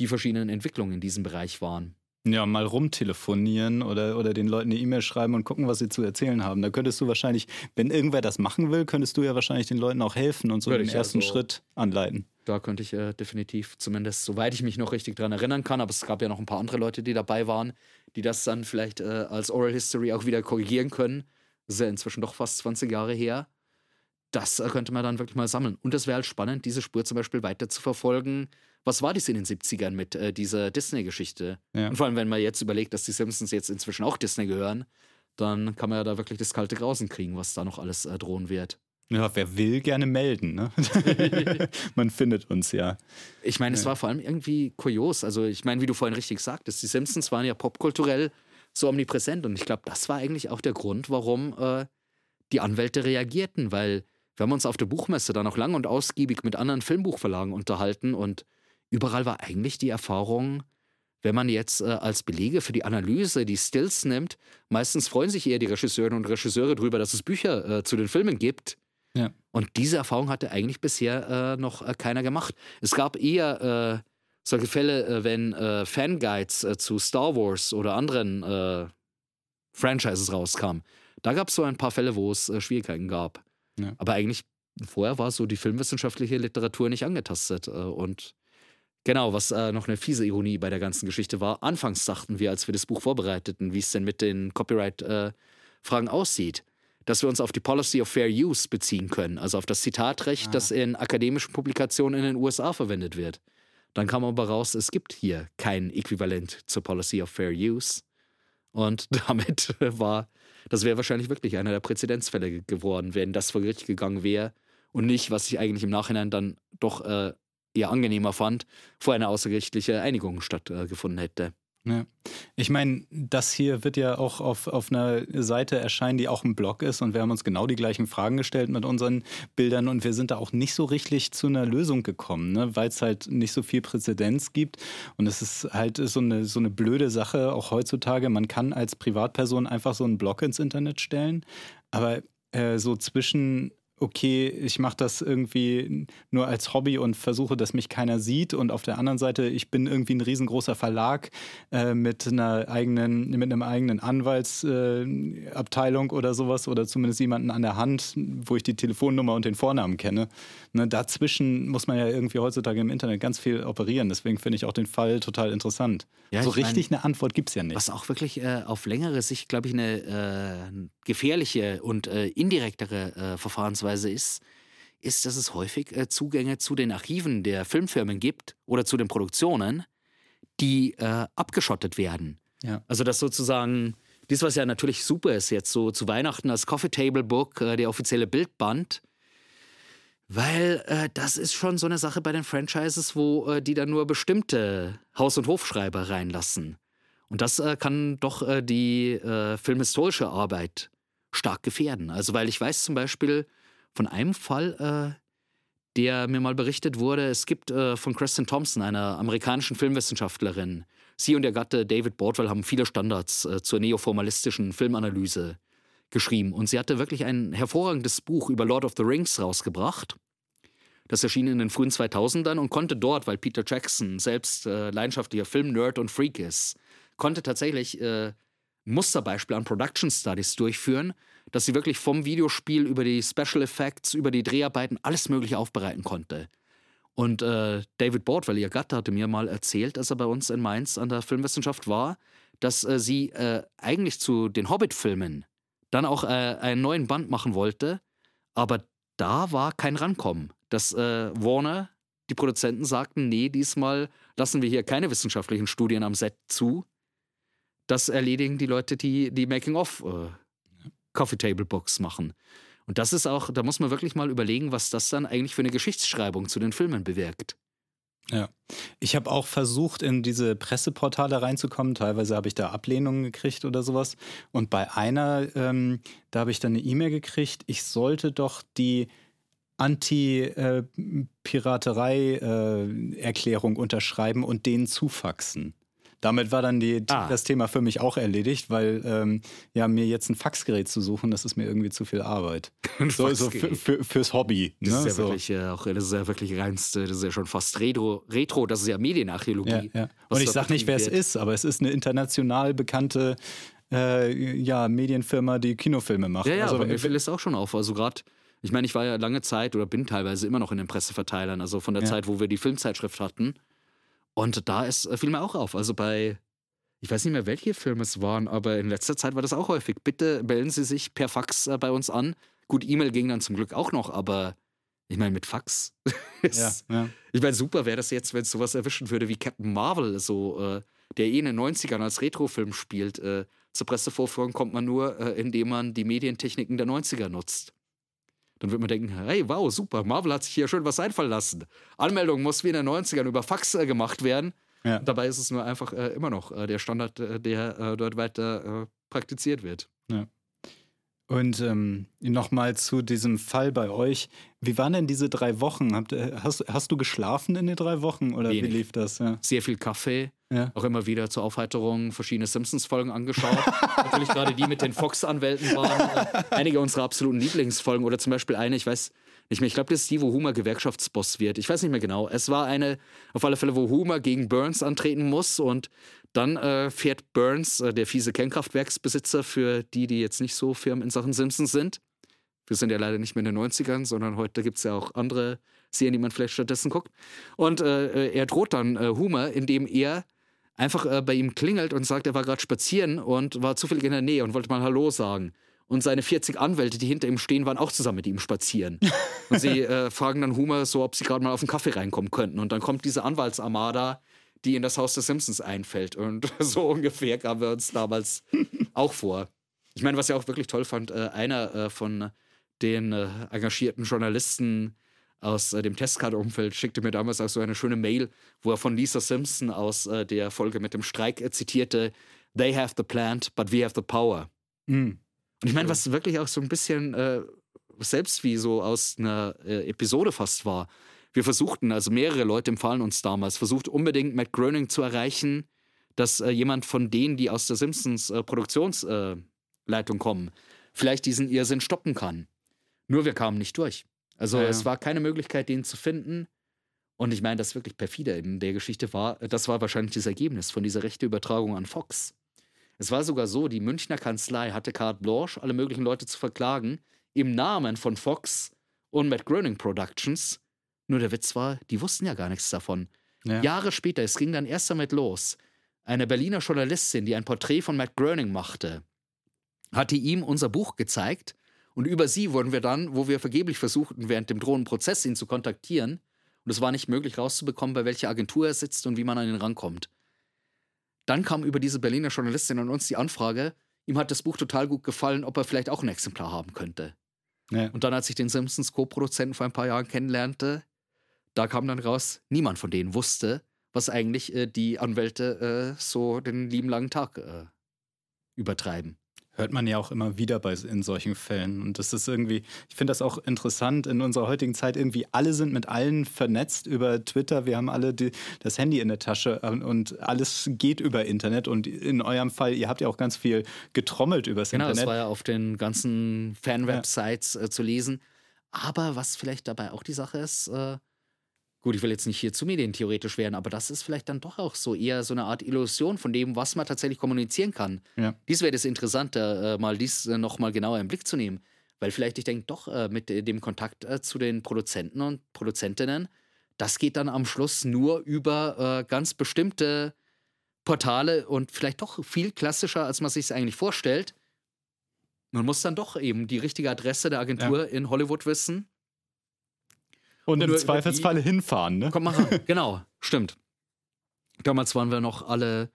die verschiedenen Entwicklungen in diesem Bereich waren. Ja, mal rumtelefonieren oder, oder den Leuten eine E-Mail schreiben und gucken, was sie zu erzählen haben. Da könntest du wahrscheinlich, wenn irgendwer das machen will, könntest du ja wahrscheinlich den Leuten auch helfen und so Würde den ersten also- Schritt anleiten. Da könnte ich äh, definitiv, zumindest soweit ich mich noch richtig dran erinnern kann, aber es gab ja noch ein paar andere Leute, die dabei waren, die das dann vielleicht äh, als Oral History auch wieder korrigieren können. Das ist ja inzwischen doch fast 20 Jahre her. Das äh, könnte man dann wirklich mal sammeln. Und es wäre halt spannend, diese Spur zum Beispiel weiter zu verfolgen. Was war das in den 70ern mit äh, dieser Disney-Geschichte? Ja. Und vor allem, wenn man jetzt überlegt, dass die Simpsons jetzt inzwischen auch Disney gehören, dann kann man ja da wirklich das kalte Grausen kriegen, was da noch alles äh, drohen wird. Ja, wer will, gerne melden. Ne? [laughs] Man findet uns ja. Ich meine, es Ja. war vor allem irgendwie kurios. Also, ich meine, wie du vorhin richtig sagtest, die Simpsons waren ja popkulturell so omnipräsent. Und ich glaube, das war eigentlich auch der Grund, warum äh, die Anwälte reagierten, weil wir haben uns auf der Buchmesse dann auch lang und ausgiebig mit anderen Filmbuchverlagen unterhalten und überall war eigentlich die Erfahrung, wenn man jetzt äh, als Belege für die Analyse die Stills nimmt, meistens freuen sich eher die Regisseurinnen und Regisseure darüber, dass es Bücher äh, zu den Filmen gibt. Ja. Und diese Erfahrung hatte eigentlich bisher äh, noch äh, keiner gemacht. Es gab eher äh, solche Fälle, äh, wenn äh, Fanguides äh, zu Star Wars oder anderen Franchises rauskamen. Da gab es so ein paar Fälle, wo es Schwierigkeiten gab. Ja. Aber eigentlich vorher war so die filmwissenschaftliche Literatur nicht angetastet. Und genau, was noch eine fiese Ironie bei der ganzen Geschichte war, anfangs dachten wir, als wir das Buch vorbereiteten, wie es denn mit den Copyright-Fragen aussieht, dass wir uns auf die Policy of Fair Use beziehen können, also auf das Zitatrecht, Ah. das in akademischen Publikationen in den USA verwendet wird. Dann kam aber raus, es gibt hier kein Äquivalent zur Policy of Fair Use. Und [laughs] damit war, das wäre wahrscheinlich wirklich einer der Präzedenzfälle ge- geworden, wenn das vor Gericht gegangen wäre und nicht, was ich eigentlich im Nachhinein dann doch äh, eher angenehmer fand, vor eine außergerichtliche Einigung stattgefunden hätte. Ja. Ich meine, das hier wird ja auch auf, auf einer Seite erscheinen, die auch ein Blog ist und wir haben uns genau die gleichen Fragen gestellt mit unseren Bildern und wir sind da auch nicht so richtig zu einer Lösung gekommen, ne? weil es halt nicht so viel Präzedenz gibt und es ist halt so eine, so eine blöde Sache, auch heutzutage, man kann als Privatperson einfach so einen Blog ins Internet stellen, aber äh, so zwischen okay, ich mache das irgendwie nur als Hobby und versuche, dass mich keiner sieht. Und auf der anderen Seite, ich bin irgendwie ein riesengroßer Verlag äh, mit einer eigenen, mit einem eigenen Anwaltsabteilung äh, oder sowas oder zumindest jemanden an der Hand, wo ich die Telefonnummer und den Vornamen kenne. Ne, dazwischen muss man ja irgendwie heutzutage im Internet ganz viel operieren. Deswegen finde ich auch den Fall total interessant. Ja, so ich mein, richtig eine Antwort gibt es ja nicht. Was auch wirklich äh, auf längere Sicht, glaube ich, eine äh, gefährliche und äh, indirektere äh, Verfahrensweise ist, ist, dass es häufig äh, Zugänge zu den Archiven der Filmfirmen gibt oder zu den Produktionen, die äh, abgeschottet werden. Ja. Also dass sozusagen, das was ja natürlich super ist jetzt so zu Weihnachten als Coffee Table Book, äh, der offizielle Bildband, weil äh, das ist schon so eine Sache bei den Franchises, wo äh, die dann nur bestimmte Haus- und Hofschreiber reinlassen. Und das äh, kann doch äh, die äh, filmhistorische Arbeit stark gefährden. Also weil ich weiß zum Beispiel von einem Fall, äh, der mir mal berichtet wurde, es gibt äh, von Kristen Thompson, einer amerikanischen Filmwissenschaftlerin, sie und ihr Gatte David Bordwell haben viele Standards äh, zur neoformalistischen Filmanalyse geschrieben. Und sie hatte wirklich ein hervorragendes Buch über Lord of the Rings rausgebracht. Das erschien in den frühen 2000ern und konnte dort, weil Peter Jackson selbst äh, leidenschaftlicher Film-Nerd und Freak ist, konnte tatsächlich äh, Musterbeispiele an Production Studies durchführen, dass sie wirklich vom Videospiel über die Special Effects, über die Dreharbeiten alles Mögliche aufbereiten konnte. Und äh, David Bordwell, ihr Gatte, hatte mir mal erzählt, als er bei uns in Mainz an der Filmwissenschaft war, dass äh, sie äh, eigentlich zu den Hobbit-Filmen dann auch äh, einen neuen Band machen wollte, aber da war kein Rankommen. Dass äh, Warner, die Produzenten sagten, nee, diesmal lassen wir hier keine wissenschaftlichen Studien am Set zu. Das erledigen die Leute, die die Making-of äh, Coffee Table Books machen. Und das ist auch, da muss man wirklich mal überlegen, was das dann eigentlich für eine Geschichtsschreibung zu den Filmen bewirkt. Ja. Ich habe auch versucht, in diese Presseportale reinzukommen. Teilweise habe ich da Ablehnungen gekriegt oder sowas. Und bei einer, ähm, da habe ich dann eine E-Mail gekriegt, ich sollte doch die Anti-Piraterei-Erklärung unterschreiben und denen zufaxen. Damit war dann die, Ah. das Thema für mich auch erledigt, weil ähm, ja, mir jetzt ein Faxgerät zu suchen, das ist mir irgendwie zu viel Arbeit. [laughs] so, so für, für, fürs Hobby. Das ne? ist ja so. wirklich äh, auch, das ist ja wirklich reinste, das ist ja schon fast Retro, Retro das ist ja Medienarchäologie. Ja, ja. Und ich da sag nicht, wer es ist, aber es ist eine international bekannte äh, ja, Medienfirma, die Kinofilme macht. Ja, ja, also, aber mir äh, fällt es auch schon auf. Also gerade, ich meine, ich war ja lange Zeit oder bin teilweise immer noch in den Presseverteilern, also von der Ja. Zeit, wo wir die Filmzeitschrift hatten. Und da ist, äh, fiel mir auch auf. Also bei, ich weiß nicht mehr, welche Filme es waren, aber in letzter Zeit war das auch häufig. Bitte melden Sie sich per Fax äh, bei uns an. Gut, E-Mail ging dann zum Glück auch noch, aber ich meine, mit Fax. [laughs] ist, ja, ja. Ich meine, super wäre das jetzt, wenn es sowas erwischen würde wie Captain Marvel, so, äh, der eh in den 90ern als Retrofilm spielt. Äh, zur Pressevorführung kommt man nur, äh, indem man die Medientechniken der 90er nutzt. Dann wird man denken, hey, wow, super, Marvel hat sich hier schön was einfallen lassen. Anmeldung muss wie in den 90ern über Fax äh, gemacht werden. Ja. Dabei ist es nur einfach äh, immer noch äh, der Standard, äh, der äh, dort weiter äh, praktiziert wird. Und ähm, nochmal zu diesem Fall bei euch. Wie waren denn diese drei Wochen? Habt, äh, hast, hast du geschlafen in den drei Wochen oder wie Wenig. lief das? Ja. Sehr viel Kaffee, Ja. auch immer wieder zur Aufheiterung verschiedene Simpsons-Folgen angeschaut. [laughs] Natürlich gerade die mit den Fox-Anwälten waren äh, einige unserer absoluten Lieblingsfolgen oder zum Beispiel eine, ich weiß nicht mehr, ich glaube, das ist die, wo Homer Gewerkschaftsboss wird. Ich weiß nicht mehr genau. Es war eine, auf alle Fälle, wo Homer gegen Burns antreten muss und dann äh, fährt Burns, äh, der fiese Kernkraftwerksbesitzer, für die, die jetzt nicht so firm in Sachen Simpsons sind. Wir sind ja leider nicht mehr in den 90ern, sondern heute gibt es ja auch andere Serien, die man vielleicht stattdessen guckt. Und äh, er droht dann äh, Homer, indem er einfach äh, bei ihm klingelt und sagt, er war gerade spazieren und war zufällig in der Nähe und wollte mal Hallo sagen. Und seine 40 Anwälte, die hinter ihm stehen, waren auch zusammen mit ihm spazieren. [laughs] Und sie äh, fragen dann Homer so, ob sie gerade mal auf einen Kaffee reinkommen könnten. Und dann kommt diese Anwaltsarmada, die in das Haus des Simpsons einfällt. Und [laughs] so ungefähr kamen wir uns damals [laughs] auch vor. Ich meine, was ich auch wirklich toll fand, äh, einer äh, von den äh, engagierten Journalisten aus dem Testcard-Umfeld schickte mir damals auch so eine schöne Mail, wo er von Lisa Simpson aus der Folge mit dem Streik zitierte: They have the plant, but we have the power. Mhm. Und ich meine, was wirklich auch so ein bisschen äh, selbst wie so aus einer äh, Episode fast war. Wir versuchten, also mehrere Leute empfahlen uns damals, versucht unbedingt Matt Groening zu erreichen, dass äh, jemand von denen, die aus der Simpsons äh, Produktionsleitung kommen, vielleicht diesen Irrsinn stoppen kann. Nur wir kamen nicht durch. Also Ja, ja. es war keine Möglichkeit, den zu finden. Und ich meine, das wirklich perfide in der Geschichte war, das war wahrscheinlich das Ergebnis von dieser rechte Übertragung an Fox. Es war sogar so, die Münchner Kanzlei hatte carte blanche, alle möglichen Leute zu verklagen, im Namen von Fox und Matt Groening Productions. Nur der Witz war, die wussten ja gar nichts davon. Ja. Jahre später, es ging dann erst damit los. Eine Berliner Journalistin, die ein Porträt von Matt Groening machte, hatte ihm unser Buch gezeigt und über sie wurden wir dann, wo wir vergeblich versuchten, während dem drohenden Prozess ihn zu kontaktieren, und es war nicht möglich rauszubekommen, bei welcher Agentur er sitzt und wie man an ihn rankommt. Dann kam über diese Berliner Journalistin an uns die Anfrage, ihm hat das Buch total gut gefallen, ob er vielleicht auch ein Exemplar haben könnte. Ja. Und dann, als ich den Simpsons Co-Produzenten vor ein paar Jahren kennenlernte, da kam dann raus, niemand von denen wusste, was eigentlich äh, die Anwälte äh, so den lieben langen Tag äh, übertreiben. Hört man ja auch immer wieder bei in solchen Fällen. Und das ist irgendwie, ich finde das auch interessant in unserer heutigen Zeit. Irgendwie alle sind mit allen vernetzt über Twitter. Wir haben alle die, das Handy in der Tasche ähm, und alles geht über Internet. Und in eurem Fall, ihr habt ja auch ganz viel getrommelt übers Genau, das Internet. war ja auf den ganzen Fan-Websites äh, zu lesen. Aber was vielleicht dabei auch die Sache ist, äh, gut, ich will jetzt nicht hier zu medientheoretisch werden, aber das ist vielleicht dann doch auch so eher so eine Art Illusion von dem, was man tatsächlich kommunizieren kann. Ja. Dies wäre das Interessante, äh, mal dies äh, noch mal genauer im Blick zu nehmen. Weil vielleicht, ich denke, doch äh, mit äh, dem Kontakt zu den Produzenten und Produzentinnen, das geht dann am Schluss nur über ganz bestimmte Portale und vielleicht doch viel klassischer, als man sich es eigentlich vorstellt. Man muss dann doch eben die richtige Adresse der Agentur in Hollywood wissen. Und im nur über Zweifelsfalle hinfahren, ne? Kommt mal ran. [laughs] genau, stimmt. Damals waren wir noch alle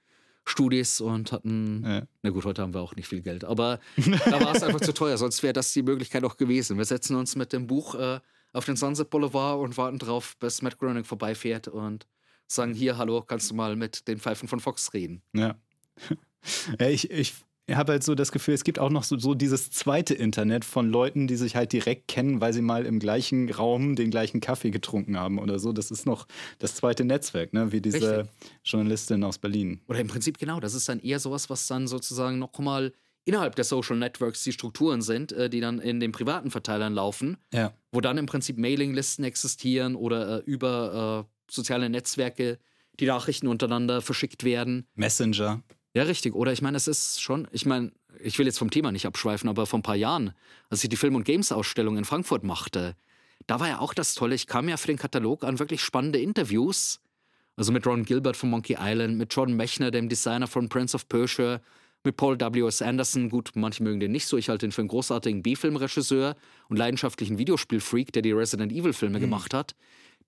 Studis und hatten, Ja. na gut, heute haben wir auch nicht viel Geld, aber [laughs] da war es einfach zu teuer, sonst wäre das die Möglichkeit auch gewesen. Wir setzen uns mit dem Buch äh, auf den Sunset Boulevard und warten drauf, bis Matt Groening vorbeifährt und sagen, hier, hallo, kannst du mal mit den Pfeifen von Fox reden? Ja. [laughs] ja ich, ich, habe halt so das Gefühl, es gibt auch noch so, so dieses zweite Internet von Leuten, die sich halt direkt kennen, weil sie mal im gleichen Raum den gleichen Kaffee getrunken haben oder so. Das ist noch das zweite Netzwerk, ne? wie diese Richtig. Journalistin aus Berlin. Oder im Prinzip genau, das ist dann eher sowas, was dann sozusagen nochmal innerhalb der Social Networks die Strukturen sind, äh, die dann in den privaten Verteilern laufen, ja. wo dann im Prinzip Mailinglisten existieren oder äh, über äh, soziale Netzwerke die Nachrichten untereinander verschickt werden. Messenger. Ja, richtig. Oder ich meine, es ist schon, ich meine, ich will jetzt vom Thema nicht abschweifen, aber vor ein paar Jahren, als ich die Film- und Games-Ausstellung in Frankfurt machte, da war ja auch das Tolle, ich kam ja für den Katalog an wirklich spannende Interviews. Also mit Ron Gilbert von Monkey Island, mit Jordan Mechner, dem Designer von Prince of Persia, mit Paul W.S. Anderson. Gut, manche mögen den nicht so. Ich halte ihn für einen großartigen B-Film-Regisseur und leidenschaftlichen Videospielfreak, der die Resident Evil-Filme mhm. gemacht hat.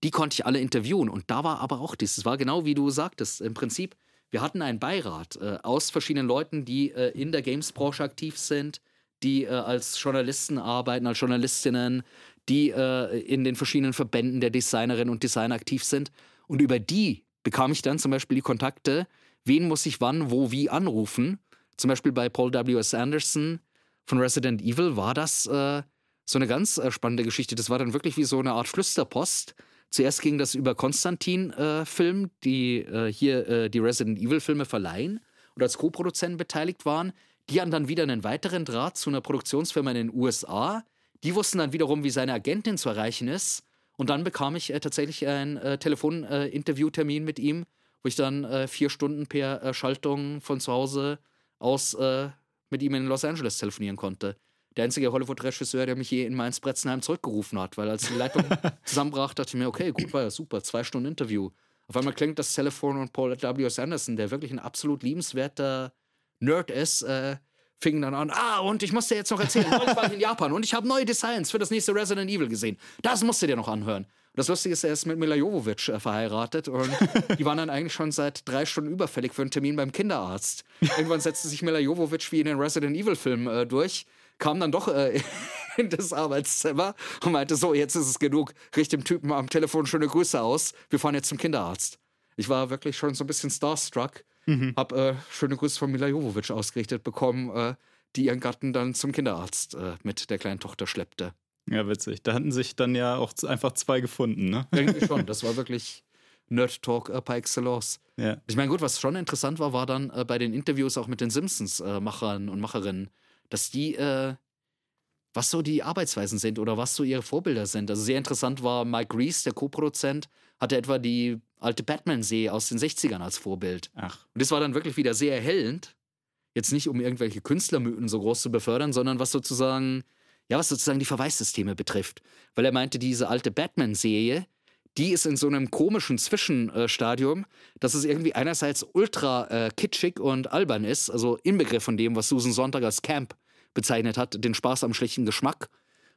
Die konnte ich alle interviewen. Und da war aber auch dieses, war genau wie du sagtest, im Prinzip wir hatten einen Beirat äh, aus verschiedenen Leuten, die äh, in der Games-Branche aktiv sind, die äh, als Journalisten arbeiten, als Journalistinnen, die äh, in den verschiedenen Verbänden der Designerinnen und Designer aktiv sind. Und über die bekam ich dann zum Beispiel die Kontakte, wen muss ich wann, wo, wie anrufen. Zum Beispiel bei Paul W.S. Anderson von Resident Evil war das äh, so eine ganz äh, spannende Geschichte. Das war dann wirklich wie so eine Art Flüsterpost Zuerst ging das über Konstantin-Film, äh, die äh, hier äh, die Resident Evil-Filme verleihen und als Co-Produzenten beteiligt waren. Die hatten dann wieder einen weiteren Draht zu einer Produktionsfirma in den USA. Die wussten dann wiederum, wie seine Agentin zu erreichen ist. Und dann bekam ich äh, tatsächlich einen äh, Telefoninterviewtermin mit ihm, wo ich dann äh, vier Stunden per Schaltung von zu Hause aus mit ihm in Los Angeles telefonieren konnte der einzige Hollywood-Regisseur, der mich je in Mainz-Bretzenheim zurückgerufen hat, weil als die Leitung [laughs] zusammenbrach, dachte ich mir, okay, gut, war ja super, zwei Stunden Interview. Auf einmal klingt das Telefon und Paul W. Sanderson, der wirklich ein absolut liebenswerter Nerd ist, äh, fing dann an, ah, und ich muss dir jetzt noch erzählen, heute war ich in Japan und ich habe neue Designs für das nächste Resident Evil gesehen. Das musst du dir noch anhören. Und das Lustige ist, er ist mit Mila Jovovich äh, verheiratet und [laughs] die waren dann eigentlich schon seit drei Stunden überfällig für einen Termin beim Kinderarzt. Irgendwann setzte sich Mila Jovovich wie in den Resident Evil Film äh, durch kam dann doch äh, [laughs] in das Arbeitszimmer und meinte, so, jetzt ist es genug, richte dem Typen am Telefon schöne Grüße aus, wir fahren jetzt zum Kinderarzt. Ich war wirklich schon so ein bisschen starstruck, mhm. hab äh, schöne Grüße von Mila Jovovich ausgerichtet bekommen, äh, die ihren Gatten dann zum Kinderarzt äh, mit der kleinen Tochter schleppte. Ja, witzig. Da hatten sich dann ja auch einfach zwei gefunden, ne? Irgendwie [laughs] schon. Das war wirklich Nerd Talk äh, par excellence. Ja. Ich meine, gut, was schon interessant war, war dann äh, bei den Interviews auch mit den Simpsons-Machern und Macherinnen, dass die, äh, was so die Arbeitsweisen sind oder was so ihre Vorbilder sind. Also sehr interessant war Mike Reese, der Co-Produzent, hatte etwa die alte Batman-Serie aus den 60ern als Vorbild. Ach. Und das war dann wirklich wieder sehr erhellend. Jetzt nicht, um irgendwelche Künstlermythen so groß zu befördern, sondern was sozusagen, ja, was sozusagen die Verweissysteme betrifft. Weil er meinte, diese alte Batman-Serie, die ist in so einem komischen Zwischenstadium, dass es irgendwie einerseits ultra äh, kitschig und albern ist, also Inbegriff von dem, was Susan Sonntag als Camp bezeichnet hat, den Spaß am schlechten Geschmack.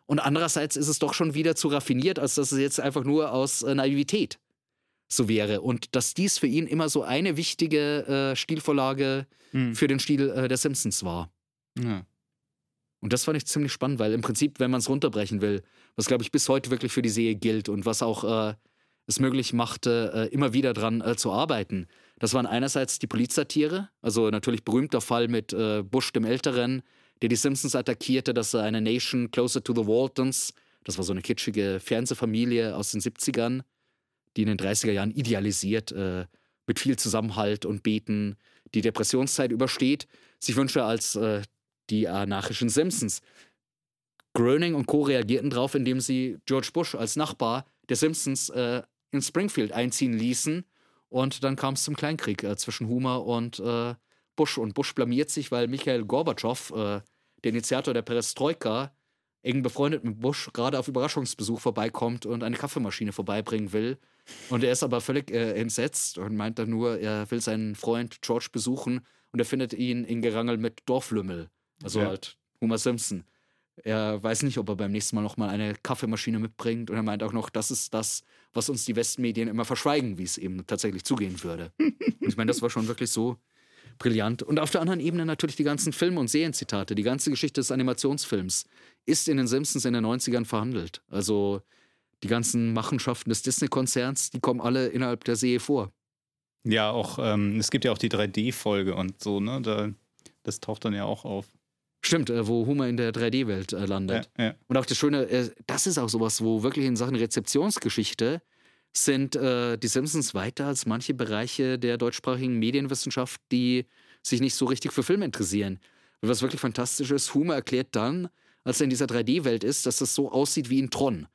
Und andererseits ist es doch schon wieder zu raffiniert, als dass es jetzt einfach nur aus äh, Naivität so wäre. Und dass dies für ihn immer so eine wichtige äh, Stilvorlage mhm. für den Stil äh, der Simpsons war. Ja. Und das fand ich ziemlich spannend, weil im Prinzip, wenn man es runterbrechen will, was glaube ich bis heute wirklich für die Serie gilt und was auch äh, es möglich machte, äh, immer wieder dran äh, zu arbeiten. Das waren einerseits die Polizsatire, also natürlich berühmter Fall mit äh, Bush dem Älteren, der die Simpsons attackierte, dass er eine Nation closer to the Waltons, das war so eine kitschige Fernsehfamilie aus den 70ern, die in den 30er Jahren idealisiert, äh, mit viel Zusammenhalt und Beten die Depressionszeit übersteht, sich wünsche als äh, die anarchischen Simpsons. Groening und Co. reagierten darauf, indem sie George Bush als Nachbar der Simpsons äh, in Springfield einziehen ließen. Und dann kam es zum Kleinkrieg äh, zwischen Humer und äh, Bush. Und Bush blamiert sich, weil Michael Gorbatschow, äh, der Initiator der Perestroika, eng befreundet mit Bush, gerade auf Überraschungsbesuch vorbeikommt und eine Kaffeemaschine vorbeibringen will. Und er ist aber völlig äh, entsetzt und meint dann nur, er will seinen Freund George besuchen und er findet ihn in Gerangel mit Dorflümmel. Also ja. halt Homer Simpson. Er weiß nicht, ob er beim nächsten Mal nochmal eine Kaffeemaschine mitbringt. Und er meint auch noch, das ist das, was uns die Westmedien immer verschweigen, wie es eben tatsächlich zugehen würde. und ich meine, das war schon wirklich so brillant. Und auf der anderen Ebene natürlich die ganzen Film- und Serienzitate. Die ganze Geschichte des Animationsfilms ist in den Simpsons in den 90ern verhandelt. Also die ganzen Machenschaften des Disney-Konzerns, die kommen alle innerhalb der Serie vor. Ja, auch, ähm, es gibt ja auch die 3D-Folge und so, ne? Da Das taucht dann ja auch auf. Stimmt, äh, wo Homer in der 3D-Welt äh, landet. Ja, ja. Und auch das Schöne, äh, das ist auch sowas, wo wirklich in Sachen Rezeptionsgeschichte sind äh, die Simpsons weiter als manche Bereiche der deutschsprachigen Medienwissenschaft, die sich nicht so richtig für Filme interessieren. Und was wirklich fantastisch ist, Homer erklärt dann, als er in dieser 3D-Welt ist, dass das so aussieht wie in Tron.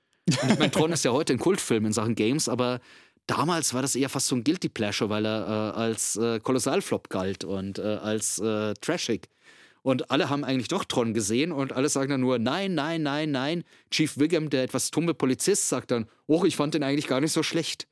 Und ich meine, Tron ist ja heute ein Kultfilm in Sachen Games, aber damals war das eher fast so ein Guilty Pleasure, weil er äh, als äh, Kolossalflop galt und äh, als äh, trashig. Und alle haben eigentlich doch Tron gesehen und alle sagen dann nur nein, nein, nein, nein. Chief Wiggum, der etwas tumme Polizist, sagt dann, oh, ich fand den eigentlich gar nicht so schlecht.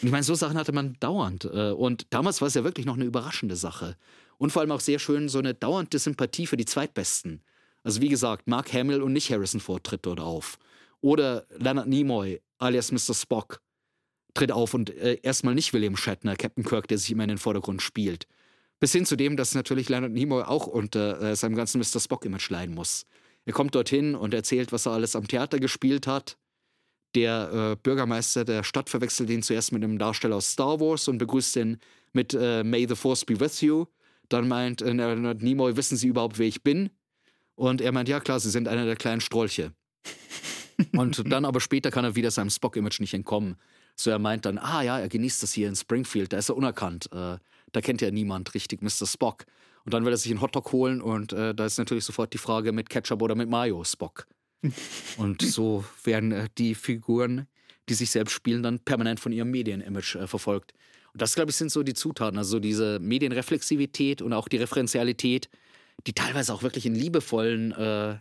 Und ich meine, so Sachen hatte man dauernd. äh, Und damals war es ja wirklich noch eine überraschende Sache. Und vor allem auch sehr schön so eine dauernde Sympathie für die Zweitbesten. Also wie gesagt, Mark Hamill und nicht Harrison Ford tritt dort auf. Oder Leonard Nimoy, alias Mr. Spock, tritt auf und äh, erstmal nicht William Shatner, Captain Kirk, der sich immer in den Vordergrund spielt. Bis hin zu dem, dass natürlich Leonard Nimoy auch unter äh, seinem ganzen Mr. Spock-Image leiden muss. Er kommt dorthin und erzählt, was er alles am Theater gespielt hat. Der äh, Bürgermeister der Stadt verwechselt ihn zuerst mit einem Darsteller aus Star Wars und begrüßt ihn mit äh, May the Force be with you. Dann meint äh, Leonard Nimoy, wissen Sie überhaupt, wer ich bin? Und er meint, ja klar, Sie sind einer der kleinen Strolche. [laughs] und dann aber später kann er wieder seinem Spock-Image nicht entkommen. So er meint dann, ah ja, er genießt das hier in Springfield, da ist er unerkannt. Äh, da kennt ja niemand richtig Mr. Spock. Und dann will er sich einen Hotdog holen und äh, da ist natürlich sofort die Frage mit Ketchup oder mit Mayo Spock. [laughs] und so werden äh, die Figuren, die sich selbst spielen, dann permanent von ihrem Medienimage äh, verfolgt. Und das, glaube ich, sind so die Zutaten, also diese Medienreflexivität und auch die Referenzialität, die teilweise auch wirklich in liebevollen äh,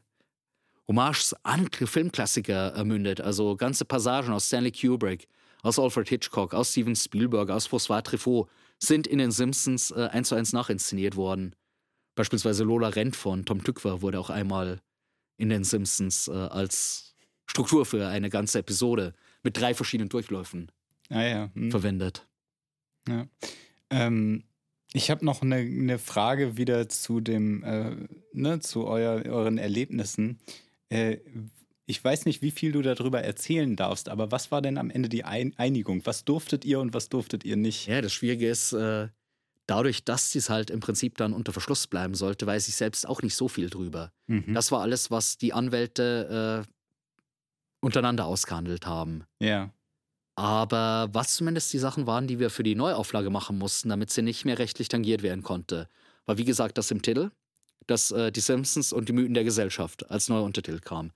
Hommages an Filmklassiker äh, mündet. Also ganze Passagen aus Stanley Kubrick, aus Alfred Hitchcock, aus Steven Spielberg, aus François Truffaut sind in den Simpsons äh, eins zu eins nachinszeniert worden. Beispielsweise Lola Rent von Tom Tykwer wurde auch einmal in den Simpsons äh, als Struktur für eine ganze Episode mit drei verschiedenen Durchläufen Ah ja. hm. verwendet. Ja. Ähm, ich habe noch eine, eine Frage wieder zu dem, äh, ne, zu euer, euren Erlebnissen. Äh, ich weiß nicht, wie viel du darüber erzählen darfst, aber was war denn am Ende die Ein Einigung? Was durftet ihr und was durftet ihr nicht? Ja, das Schwierige ist, äh, dadurch, dass dies halt im Prinzip dann unter Verschluss bleiben sollte, weiß ich selbst auch nicht so viel drüber. Mhm. Das war alles, was die Anwälte äh, untereinander ausgehandelt haben. Ja. Aber was zumindest die Sachen waren, die wir für die Neuauflage machen mussten, damit sie nicht mehr rechtlich tangiert werden konnte, war wie gesagt das im Titel, dass äh, die Simpsons und die Mythen der Gesellschaft als neuer Untertitel kam.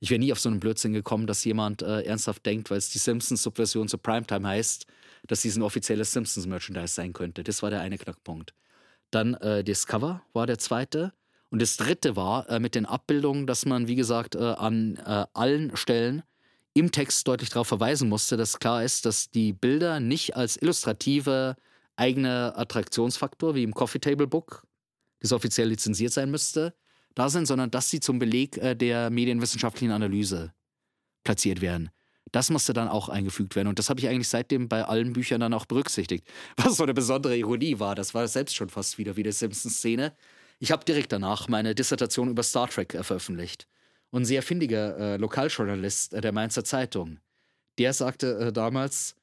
Ich wäre nie auf so einen Blödsinn gekommen, dass jemand äh, ernsthaft denkt, weil es die Simpsons-Subversion zu Primetime heißt, dass dies ein offizielles Simpsons-Merchandise sein könnte. Das war der eine Knackpunkt. Dann äh, Discover war der zweite. Und das dritte war äh, mit den Abbildungen, dass man, wie gesagt, äh, an äh, allen Stellen im Text deutlich darauf verweisen musste, dass klar ist, dass die Bilder nicht als illustrative eigene Attraktionsfaktor wie im Coffee Table Book, das offiziell lizenziert sein müsste, da sind, sondern dass sie zum Beleg äh, der medienwissenschaftlichen Analyse platziert werden. Das musste dann auch eingefügt werden. Und das habe ich eigentlich seitdem bei allen Büchern dann auch berücksichtigt. [laughs] Was so eine besondere Ironie war. Das war selbst schon fast wieder wie die Simpsons-Szene. Ich habe direkt danach meine Dissertation über Star Trek äh, veröffentlicht. Und ein sehr findiger äh, Lokaljournalist äh, der Mainzer Zeitung, der sagte äh, damals,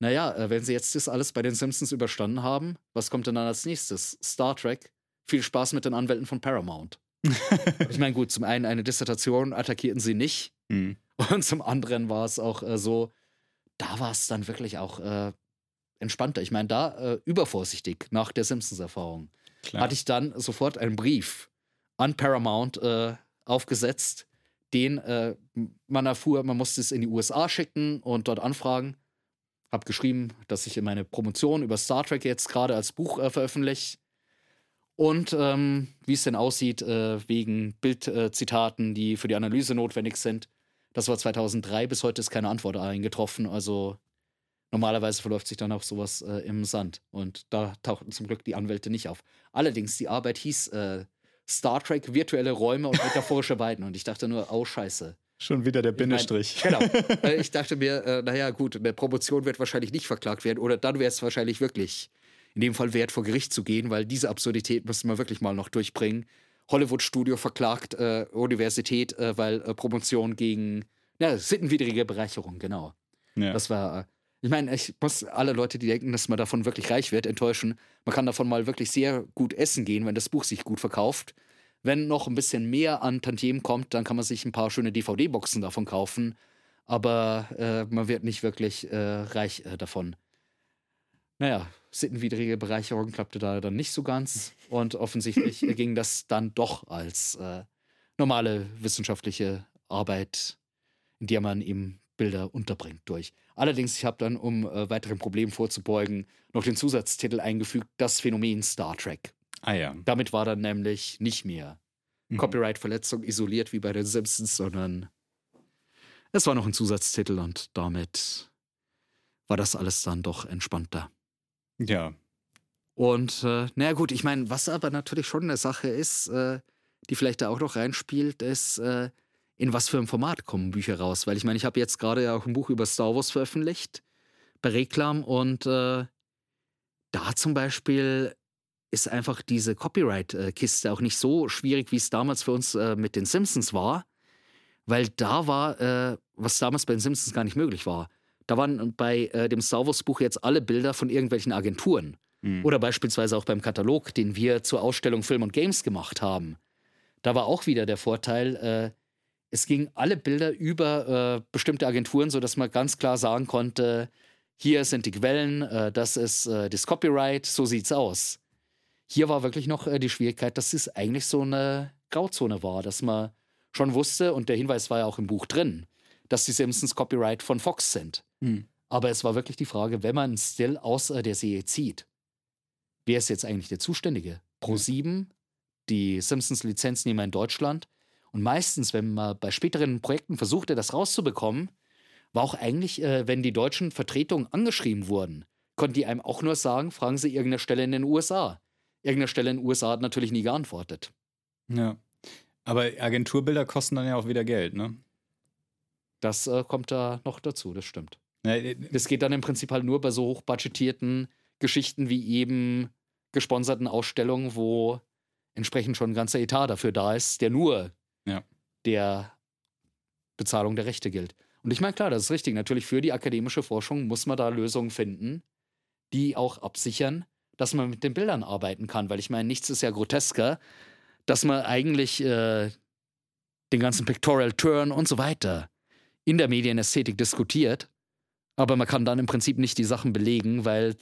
naja, äh, wenn Sie jetzt das alles bei den Simpsons überstanden haben, was kommt denn dann als nächstes? Star Trek? Viel Spaß mit den Anwälten von Paramount. Ich meine, gut, zum einen eine Dissertation attackierten sie nicht. Hm. Und zum anderen war es auch äh, so, da war es dann wirklich auch äh, entspannter. Ich meine, da äh, übervorsichtig nach der Simpsons-Erfahrung hatte ich dann sofort einen Brief an Paramount äh, aufgesetzt, den äh, man erfuhr, man musste es in die USA schicken und dort anfragen. Hab geschrieben, dass ich in meine Promotion über Star Trek jetzt gerade als Buch äh, veröffentliche. Und ähm, wie es denn aussieht, äh, wegen Bildzitaten, die für die Analyse notwendig sind. Das war 2003, bis heute ist keine Antwort eingetroffen. Also normalerweise verläuft sich dann auch sowas äh, im Sand. Und da tauchten zum Glück die Anwälte nicht auf. Allerdings, die Arbeit hieß äh, Star Trek, virtuelle Räume und metaphorische Weiden. Und ich dachte nur, oh Scheiße. Schon wieder der Ich mein, Bindestrich. genau. [laughs] Äh, ich dachte mir, äh, naja, gut, eine Promotion wird wahrscheinlich nicht verklagt werden. Oder dann wäre es wahrscheinlich wirklich in dem Fall wert, vor Gericht zu gehen, weil diese Absurdität müsste man wirklich mal noch durchbringen. Hollywood-Studio verklagt äh, Universität, äh, weil äh, Promotion gegen ja, sittenwidrige Bereicherung, genau. Ja. Das war, äh, Ich meine, ich muss alle Leute, die denken, dass man davon wirklich reich wird, enttäuschen. Man kann davon mal wirklich sehr gut essen gehen, wenn das Buch sich gut verkauft. Wenn noch ein bisschen mehr an Tantiemen kommt, dann kann man sich ein paar schöne DVD-Boxen davon kaufen. Aber äh, man wird nicht wirklich äh, reich davon. Naja, sittenwidrige Bereicherung klappte da dann nicht so ganz. Und offensichtlich [laughs] ging das dann doch als äh, normale wissenschaftliche Arbeit, in der man eben Bilder unterbringt, durch. Allerdings, ich habe dann, um äh, weiteren Problemen vorzubeugen, noch den Zusatztitel eingefügt, das Phänomen Star Trek. Ah ja. Damit war dann nämlich nicht mehr Mhm. Copyright-Verletzung isoliert wie bei den Simpsons, sondern es war noch ein Zusatztitel und damit war das alles dann doch entspannter. Ja. Und äh, naja gut, ich meine, was aber natürlich schon eine Sache ist, äh, die vielleicht da auch noch reinspielt, ist, äh, in was für einem Format kommen Bücher raus. Weil ich meine, ich habe jetzt gerade ja auch ein Buch über Star Wars veröffentlicht bei Reklam und äh, da zum Beispiel ist einfach diese Copyright-Kiste auch nicht so schwierig, wie es damals für uns äh, mit den Simpsons war. Weil da war, äh, was damals bei den Simpsons gar nicht möglich war. Da waren bei äh, dem Star Wars-Buch jetzt alle Bilder von irgendwelchen Agenturen. Mhm. Oder beispielsweise auch beim Katalog, den wir zur Ausstellung Film und Games gemacht haben. Da war auch wieder der Vorteil, äh, es gingen alle Bilder über äh, bestimmte Agenturen, sodass man ganz klar sagen konnte, hier sind die Quellen, äh, das ist äh, das Copyright, so sieht's aus. Hier war wirklich noch äh, die Schwierigkeit, dass es eigentlich so eine Grauzone war, dass man schon wusste, und der Hinweis war ja auch im Buch drin, dass die Simpsons Copyright von Fox sind. Mhm. Aber es war wirklich die Frage, wenn man Still aus der Serie zieht, wer ist jetzt eigentlich der Zuständige? Pro7, die Simpsons-Lizenznehmer in Deutschland. Und meistens, wenn man bei späteren Projekten versuchte, das rauszubekommen, war auch eigentlich, äh, wenn die deutschen Vertretungen angeschrieben wurden, konnten die einem auch nur sagen, fragen Sie irgendeine Stelle in den USA. Irgendeine Stelle in den USA hat natürlich nie geantwortet. Ja. Aber Agenturbilder kosten dann ja auch wieder Geld, ne? Das äh, kommt da noch dazu, das stimmt. Ja, äh, Das geht dann im Prinzip halt nur bei so hochbudgetierten Geschichten wie eben gesponserten Ausstellungen, wo entsprechend schon ein ganzer Etat dafür da ist, der nur Ja. der Bezahlung der Rechte gilt. Und ich meine, klar, das ist richtig. Natürlich für die akademische Forschung muss man da Lösungen finden, die auch absichern, dass man mit den Bildern arbeiten kann. Weil ich meine, nichts ist ja grotesker, dass man eigentlich äh, den ganzen Pictorial Turn und so weiter in der Medienästhetik diskutiert, aber man kann dann im Prinzip nicht die Sachen belegen, weil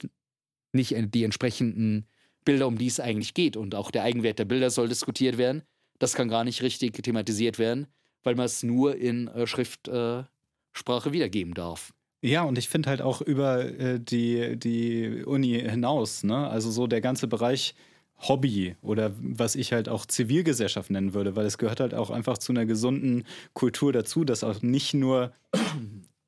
nicht die entsprechenden Bilder, um die es eigentlich geht. Und auch der Eigenwert der Bilder soll diskutiert werden. Das kann gar nicht richtig thematisiert werden, weil man es nur in äh, Schriftsprache äh, wiedergeben darf. Ja, und ich finde halt auch über äh, die, die Uni hinaus, ne? Also so der ganze Bereich Hobby oder was ich halt auch Zivilgesellschaft nennen würde, weil es gehört halt auch einfach zu einer gesunden Kultur dazu, dass auch nicht nur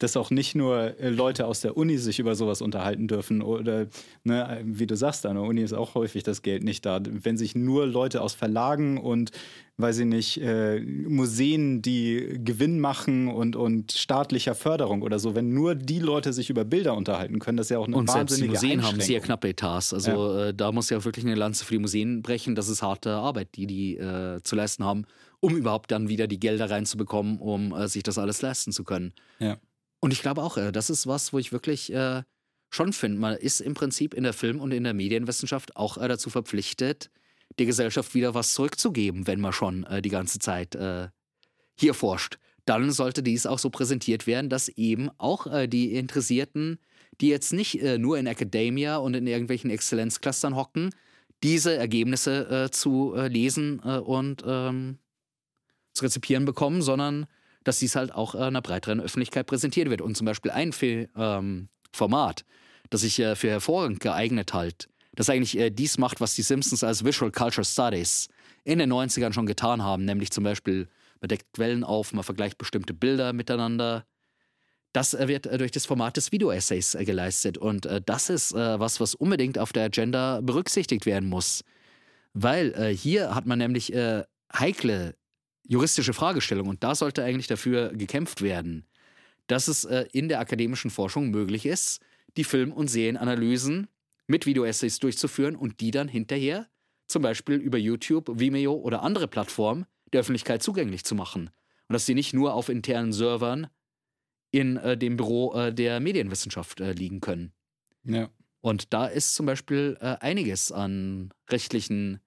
dass auch nicht nur äh, Leute aus der Uni sich über sowas unterhalten dürfen oder, ne, wie du sagst, an der Uni ist auch häufig das Geld nicht da. Wenn sich nur Leute aus Verlagen und, weiß ich nicht, äh, Museen, die Gewinn machen und, und staatlicher Förderung oder so, wenn nur die Leute sich über Bilder unterhalten können, das ist ja auch eine Und selbst die wahnsinnige Museen haben sehr knappe Etats. Also äh, da muss ja wirklich eine Lanze für die Museen brechen. Das ist harte Arbeit, die die äh, zu leisten haben, um überhaupt dann wieder die Gelder reinzubekommen, um äh, sich das alles leisten zu können. Ja. Und ich glaube auch, äh, das ist was, wo ich wirklich äh, schon finde, man ist im Prinzip in der Film- und in der Medienwissenschaft auch äh, dazu verpflichtet, der Gesellschaft wieder was zurückzugeben, wenn man schon die ganze Zeit hier forscht. Dann sollte dies auch so präsentiert werden, dass eben auch die Interessierten, die jetzt nicht nur in Academia und in irgendwelchen Exzellenzclustern hocken, diese Ergebnisse zu lesen und ähm, zu rezipieren bekommen, sondern dass dies halt auch äh, einer breiteren Öffentlichkeit präsentiert wird. Und zum Beispiel ein Fi- ähm, Format, das sich äh, für hervorragend geeignet halt, das eigentlich äh, dies macht, was die Simpsons als Visual Culture Studies in den 90ern schon getan haben, nämlich zum Beispiel, man deckt Quellen auf, man vergleicht bestimmte Bilder miteinander. Das äh, wird äh, durch das Format des Video-Essays äh, geleistet. Und das ist was, was unbedingt auf der Agenda berücksichtigt werden muss. Weil hier hat man nämlich heikle juristische Fragestellungen und da sollte eigentlich dafür gekämpft werden, dass es äh, in der akademischen Forschung möglich ist, die Film- und Serienanalysen mit Video-Essays durchzuführen und die dann hinterher zum Beispiel über YouTube, Vimeo oder andere Plattformen der Öffentlichkeit zugänglich zu machen. Und dass sie nicht nur auf internen Servern in äh, dem Büro äh, der Medienwissenschaft äh, liegen können. Ja. Und da ist zum Beispiel äh, einiges an rechtlichen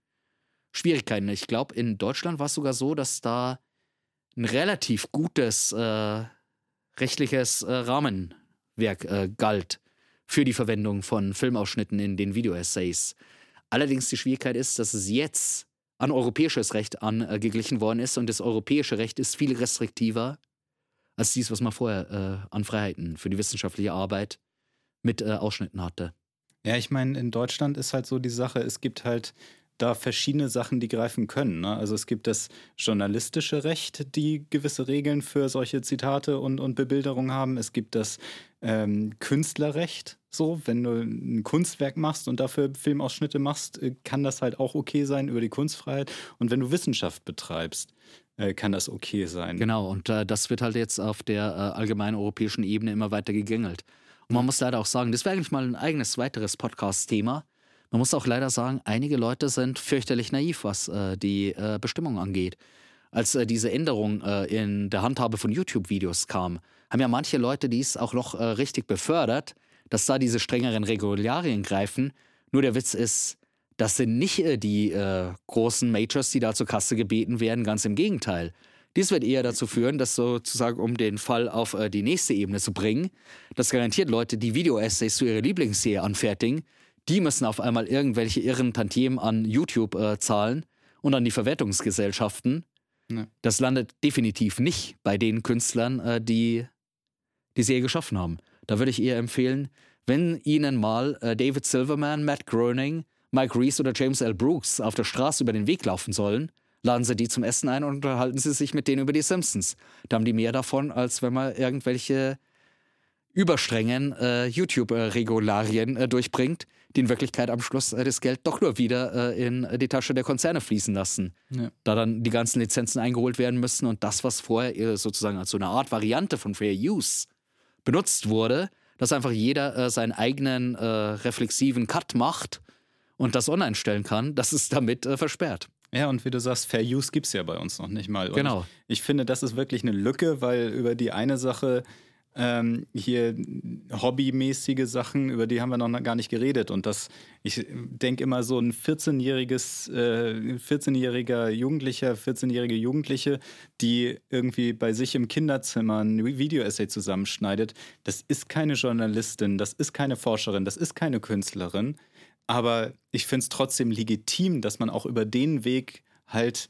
Schwierigkeiten. Ich glaube, in Deutschland war es sogar so, dass da ein relativ gutes äh, rechtliches äh, Rahmenwerk äh, galt für die Verwendung von Filmausschnitten in den Videoessays. Allerdings die Schwierigkeit ist, dass es jetzt an europäisches Recht angeglichen worden ist und das europäische Recht ist viel restriktiver als dies, was man vorher äh, an Freiheiten für die wissenschaftliche Arbeit mit äh, Ausschnitten hatte. Ja, ich meine, in Deutschland ist halt so die Sache, es gibt halt da verschiedene Sachen, die greifen können. Ne? Also es gibt das journalistische Recht, die gewisse Regeln für solche Zitate und, und Bebilderungen haben. Es gibt das ähm, Künstlerrecht. So, wenn du ein Kunstwerk machst und dafür Filmausschnitte machst, äh, kann das halt auch okay sein über die Kunstfreiheit. Und wenn du Wissenschaft betreibst, äh, kann das okay sein. Genau, und äh, das wird halt jetzt auf der äh, allgemeinen europäischen Ebene immer weiter gegängelt. Und man muss leider auch sagen, das wäre eigentlich mal ein eigenes weiteres Podcast-Thema man muss auch leider sagen, einige Leute sind fürchterlich naiv, was äh, die äh, Bestimmung angeht. Als äh, diese Änderung äh, in der Handhabe von YouTube-Videos kam, haben ja manche Leute dies auch noch äh, richtig befördert, dass da diese strengeren Regularien greifen. Nur der Witz ist, das sind nicht äh, die großen Majors, die da zur Kasse gebeten werden, ganz im Gegenteil. Dies wird eher dazu führen, dass sozusagen, um den Fall auf die nächste Ebene zu bringen, dass garantiert Leute, die Video-Essays zu ihrer Lieblingsserie anfertigen, die müssen auf einmal irgendwelche irren Tantiemen an YouTube äh, zahlen und an die Verwertungsgesellschaften. Ja. Das landet definitiv nicht bei den Künstlern, äh, die die Serie geschaffen haben. Da würde ich eher empfehlen, wenn Ihnen mal äh, David Silverman, Matt Groening, Mike Reese oder James L. Brooks auf der Straße über den Weg laufen sollen, laden Sie die zum Essen ein und unterhalten Sie sich mit denen über die Simpsons. Da haben die mehr davon, als wenn man irgendwelche überstrengen äh, YouTube-Regularien äh, durchbringt, die in Wirklichkeit am Schluss äh, das Geld doch nur wieder äh, in die Tasche der Konzerne fließen lassen. Ja. Da dann die ganzen Lizenzen eingeholt werden müssen und das, was vorher äh, sozusagen als so eine Art Variante von Fair Use benutzt wurde, dass einfach jeder seinen eigenen reflexiven Cut macht und das online stellen kann, das ist damit versperrt. Ja, und wie du sagst, Fair Use gibt es ja bei uns noch nicht mal. Und genau. Ich, ich finde, das ist wirklich eine Lücke, weil über die eine Sache ähm, hier hobbymäßige Sachen, über die haben wir noch gar nicht geredet. Und das, ich denke immer, so ein 14-jähriges, äh, 14-jähriger Jugendlicher, 14-jährige Jugendliche, die irgendwie bei sich im Kinderzimmer ein Video-Essay zusammenschneidet, das ist keine Journalistin, das ist keine Forscherin, das ist keine Künstlerin. Aber ich finde es trotzdem legitim, dass man auch über den Weg halt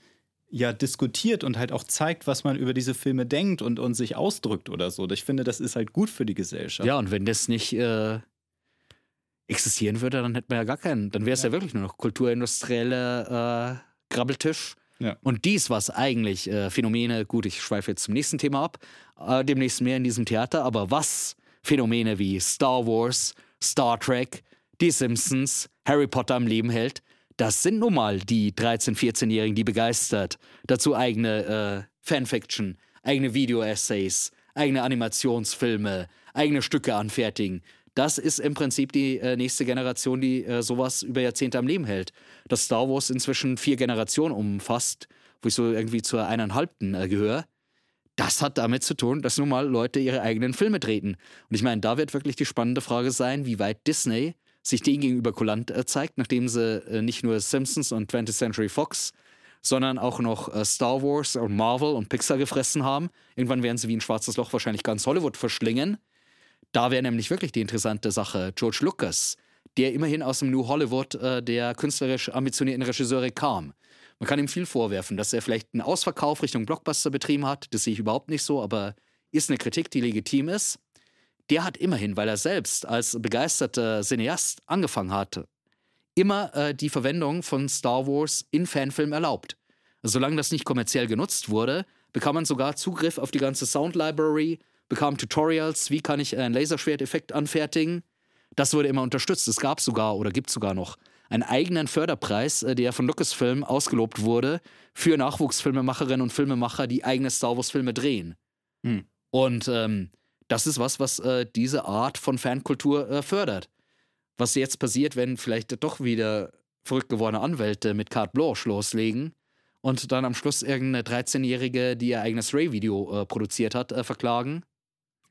ja diskutiert und halt auch zeigt, was man über diese Filme denkt und, und sich ausdrückt oder so. Ich finde, das ist halt gut für die Gesellschaft. Ja, und wenn das nicht äh, existieren würde, dann hätten wir ja gar keinen. Dann wäre es ja. ja. wirklich nur noch kulturindustrielle äh, Grabbeltisch. Ja. Und dies, was eigentlich äh, Phänomene, gut, ich schweife jetzt zum nächsten Thema ab, äh, demnächst mehr in diesem Theater, aber was Phänomene wie Star Wars, Star Trek, Die Simpsons, Harry Potter am Leben hält, das sind nun mal die 13-, 14-Jährigen, die begeistert. Dazu eigene äh, Fanfiction, eigene Video-Essays, eigene Animationsfilme, eigene Stücke anfertigen. Das ist im Prinzip die äh, nächste Generation, die äh, sowas über Jahrzehnte am Leben hält. Dass Star Wars inzwischen vier Generationen umfasst, wo ich so irgendwie zur eineinhalbten äh, gehöre, das hat damit zu tun, dass nun mal Leute ihre eigenen Filme treten. Und ich meine, da wird wirklich die spannende Frage sein, wie weit Disney sich denen gegenüber kulant äh, zeigt, nachdem sie äh, nicht nur Simpsons und 20th Century Fox, sondern auch noch äh, Star Wars und Marvel und Pixar gefressen haben. Irgendwann werden sie wie ein schwarzes Loch wahrscheinlich ganz Hollywood verschlingen. Da wäre nämlich wirklich die interessante Sache George Lucas, der immerhin aus dem New Hollywood äh, der künstlerisch ambitionierten Regisseure kam. Man kann ihm viel vorwerfen, dass er vielleicht einen Ausverkauf Richtung Blockbuster betrieben hat. Das sehe ich überhaupt nicht so, aber ist eine Kritik, die legitim ist der hat immerhin, weil er selbst als begeisterter Cineast angefangen hatte, immer äh, die Verwendung von Star Wars in Fanfilmen erlaubt. Solange das nicht kommerziell genutzt wurde, bekam man sogar Zugriff auf die ganze Sound Library, bekam Tutorials, wie kann ich einen Laserschwerteffekt anfertigen. Das wurde immer unterstützt. Es gab sogar oder gibt sogar noch einen eigenen Förderpreis, äh, der von Lucasfilm ausgelobt wurde für Nachwuchsfilmemacherinnen und Filmemacher, die eigene Star Wars-Filme drehen. Hm. Und ähm, das ist was, was äh, diese Art von Fankultur äh, fördert. Was jetzt passiert, wenn vielleicht doch wieder verrückt gewordene Anwälte mit Carte Blanche loslegen und dann am Schluss irgendeine 13-Jährige, die ihr eigenes Ray-Video äh, produziert hat, äh, verklagen?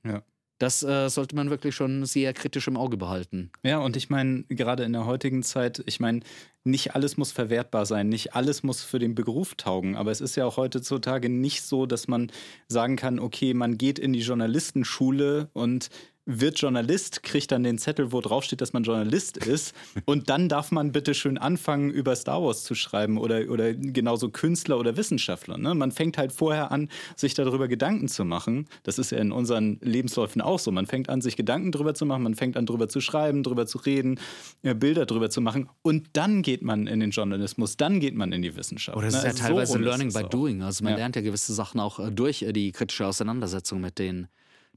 Ja. Das äh, sollte man wirklich schon sehr kritisch im Auge behalten. Ja, und ich meine, gerade in der heutigen Zeit, ich meine, nicht alles muss verwertbar sein, nicht alles muss für den Beruf taugen. Aber es ist ja auch heutzutage nicht so, dass man sagen kann, okay, man geht in die Journalistenschule und wird Journalist, kriegt dann den Zettel, wo drauf steht, dass man Journalist ist. [laughs] Und dann darf man bitte schön anfangen, über Star Wars zu schreiben oder, oder genauso Künstler oder Wissenschaftler. Ne? Man fängt halt vorher an, sich darüber Gedanken zu machen. Das ist ja in unseren Lebensläufen auch so. Man fängt an, sich Gedanken darüber zu machen, man fängt an, darüber zu schreiben, darüber zu reden, äh, Bilder darüber zu machen. Und dann geht man in den Journalismus, dann geht man in die Wissenschaft. Oder es ist ne? ja teilweise so Learning by auch. Doing. Also man Ja. lernt ja gewisse Sachen auch äh, durch äh, die kritische Auseinandersetzung mit den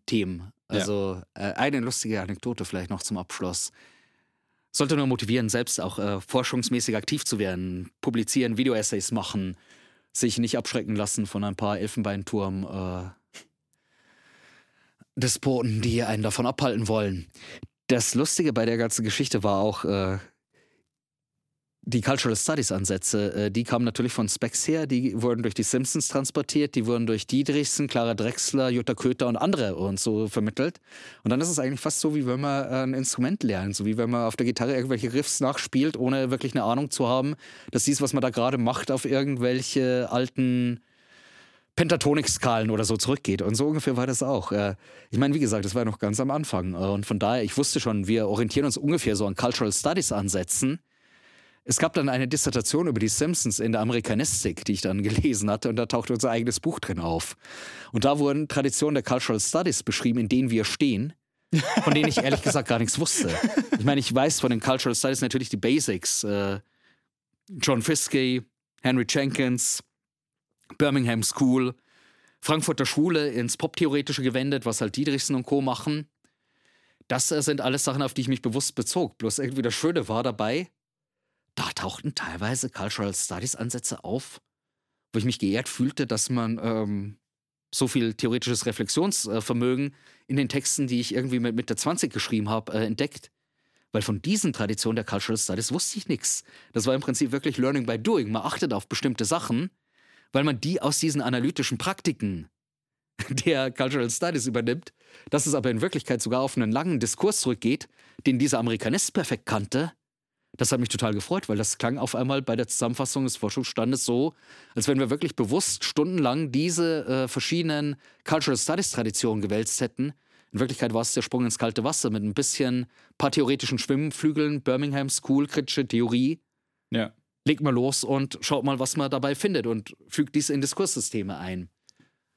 Themen. Also äh, eine lustige Anekdote vielleicht noch zum Abschluss. Sollte nur motivieren, selbst auch äh, forschungsmäßig aktiv zu werden, publizieren, Videoessays machen, sich nicht abschrecken lassen von ein paar Elfenbeinturm äh, Despoten, die einen davon abhalten wollen. Das Lustige bei der ganzen Geschichte war auch äh, die Cultural Studies Ansätze. Äh, die kamen natürlich von Specs her, die wurden durch die Simpsons transportiert, die wurden durch Diedrichsen, Clara Drechsler, Jutta Köter und andere und so vermittelt. Und dann ist es eigentlich fast so, wie wenn man äh, ein Instrument lernt, so wie wenn man auf der Gitarre irgendwelche Riffs nachspielt, ohne wirklich eine Ahnung zu haben, dass dies, was man da gerade macht, auf irgendwelche alten Pentatonik-Skalen oder so zurückgeht. Und so ungefähr war das auch. Äh, Ich meine, wie gesagt, das war ja noch ganz am Anfang. Und von daher, ich wusste schon, wir orientieren uns ungefähr so an Cultural Studies-Ansätzen. Es gab dann eine Dissertation über die Simpsons in der Amerikanistik, die ich dann gelesen hatte, und da tauchte unser eigenes Buch drin auf. Und da wurden Traditionen der Cultural Studies beschrieben, in denen wir stehen, von denen ich ehrlich gesagt gar nichts wusste. Ich meine, ich weiß von den Cultural Studies natürlich die Basics. Äh, John Fiske, Henry Jenkins, Birmingham School, Frankfurter Schule ins Poptheoretische gewendet, was halt Diedrichsen und Co. machen. Das äh, sind alles Sachen, auf die ich mich bewusst bezog. Bloß irgendwie das Schöne war dabei, da tauchten teilweise Cultural Studies Ansätze auf, wo ich mich geehrt fühlte, dass man ähm, so viel theoretisches Reflexionsvermögen in den Texten, die ich irgendwie mit Mitte 20 geschrieben habe, äh, entdeckt. Weil von diesen Traditionen der Cultural Studies wusste ich nichts. Das war im Prinzip wirklich Learning by Doing. Man achtet auf bestimmte Sachen, weil man die aus diesen analytischen Praktiken [laughs] der Cultural Studies übernimmt, dass es aber in Wirklichkeit sogar auf einen langen Diskurs zurückgeht, den dieser Amerikanist perfekt kannte. Das hat mich total gefreut, weil das klang auf einmal bei der Zusammenfassung des Forschungsstandes so, als wenn wir wirklich bewusst stundenlang diese äh, verschiedenen Cultural Studies Traditionen gewälzt hätten. In Wirklichkeit war es der Sprung ins kalte Wasser mit ein bisschen paar theoretischen Schwimmflügeln, Birmingham School, kritische Theorie. Ja. Legt mal los und schaut mal, was man dabei findet und fügt dies in Diskurssysteme ein.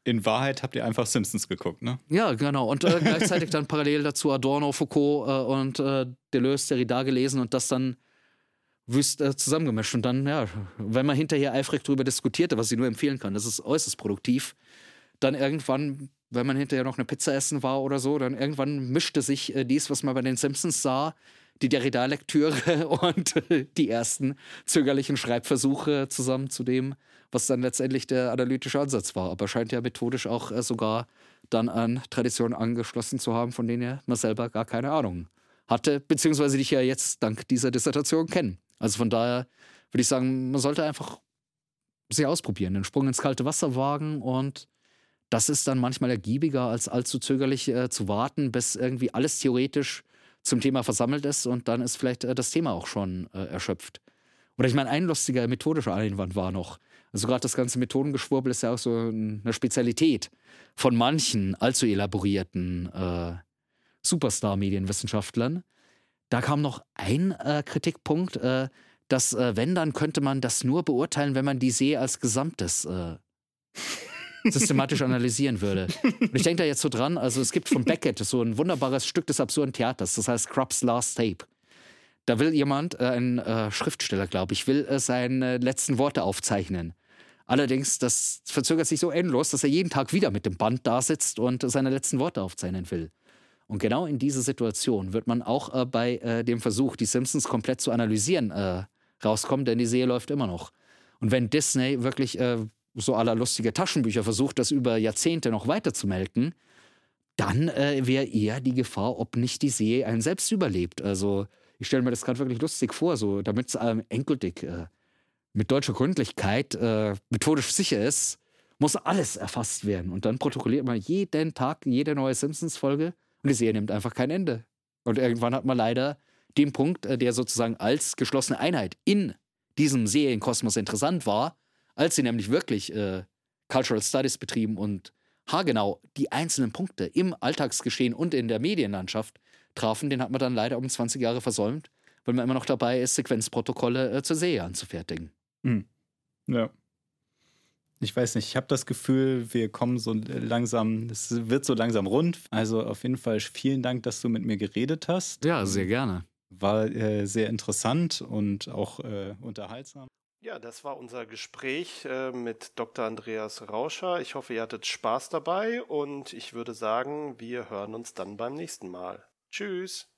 In Wahrheit habt ihr einfach Simpsons geguckt, ne? Ja, genau. Und äh, gleichzeitig dann parallel dazu Adorno, Foucault äh, und äh, Deleuze, Derrida gelesen und das dann wüst äh, zusammengemischt. Und dann, ja, wenn man hinterher eifrig darüber diskutierte, was ich nur empfehlen kann, das ist äußerst produktiv, dann irgendwann, wenn man hinterher noch eine Pizza essen war oder so, dann irgendwann mischte sich äh, dies, was man bei den Simpsons sah, die Derrida-Lektüre [laughs] und äh, die ersten zögerlichen Schreibversuche zusammen zu dem, was dann letztendlich der analytische Ansatz war. Aber scheint ja methodisch auch äh, sogar dann an Traditionen angeschlossen zu haben, von denen ja man selber gar keine Ahnung hatte, beziehungsweise die ich ja jetzt dank dieser Dissertation kenne. Also von daher würde ich sagen, man sollte einfach sich ausprobieren, den Sprung ins kalte Wasser wagen und das ist dann manchmal ergiebiger, als allzu zögerlich äh, zu warten, bis irgendwie alles theoretisch zum Thema versammelt ist und dann ist vielleicht äh, das Thema auch schon äh, erschöpft. Oder ich meine, ein lustiger methodischer Einwand war noch, also gerade das ganze Methodengeschwurbel ist ja auch so eine Spezialität von manchen allzu elaborierten äh, Superstar-Medienwissenschaftlern. Da kam noch ein äh, Kritikpunkt, äh, dass äh, wenn, dann könnte man das nur beurteilen, wenn man die See als Gesamtes äh, systematisch analysieren würde. Und ich denke da jetzt so dran, also es gibt von Beckett so ein wunderbares Stück des absurden Theaters, das heißt Krupp's Last Tape. Da will jemand, äh, ein äh, Schriftsteller, glaube ich, will seine letzten Worte aufzeichnen. Allerdings, das verzögert sich so endlos, dass er jeden Tag wieder mit dem Band da sitzt und seine letzten Worte aufzeichnen will. Und genau in diese Situation wird man auch äh, bei äh, dem Versuch, die Simpsons komplett zu analysieren, äh, rauskommen, denn die Serie läuft immer noch. Und wenn Disney wirklich äh, so aller lustige Taschenbücher versucht, das über Jahrzehnte noch weiter zu melken, dann äh, wäre eher die Gefahr, ob nicht die Serie einen selbst überlebt. Also ich stelle mir das gerade wirklich lustig vor, so damit es ähm, endgültig äh, mit deutscher Gründlichkeit methodisch sicher ist muss alles erfasst werden. Und dann protokolliert man jeden Tag jede neue Simpsons-Folge und die Serie nimmt einfach kein Ende. Und irgendwann hat man leider den Punkt, äh, der sozusagen als geschlossene Einheit in diesem Serienkosmos interessant war, als sie nämlich wirklich äh, Cultural Studies betrieben und haargenau die einzelnen Punkte im Alltagsgeschehen und in der Medienlandschaft trafen, den hat man dann leider um 20 Jahre versäumt, weil man immer noch dabei ist, Sequenzprotokolle äh, zur Serie anzufertigen. Mhm. Ja. Ich weiß nicht, ich habe das Gefühl, wir kommen so langsam, es wird so langsam rund. Also auf jeden Fall vielen Dank, dass du mit mir geredet hast. Ja, sehr gerne. War äh, sehr interessant und auch äh, unterhaltsam. Ja, das war unser Gespräch äh, mit Dr. Andreas Rauscher. Ich hoffe, ihr hattet Spaß dabei und ich würde sagen, wir hören uns dann beim nächsten Mal. Tschüss.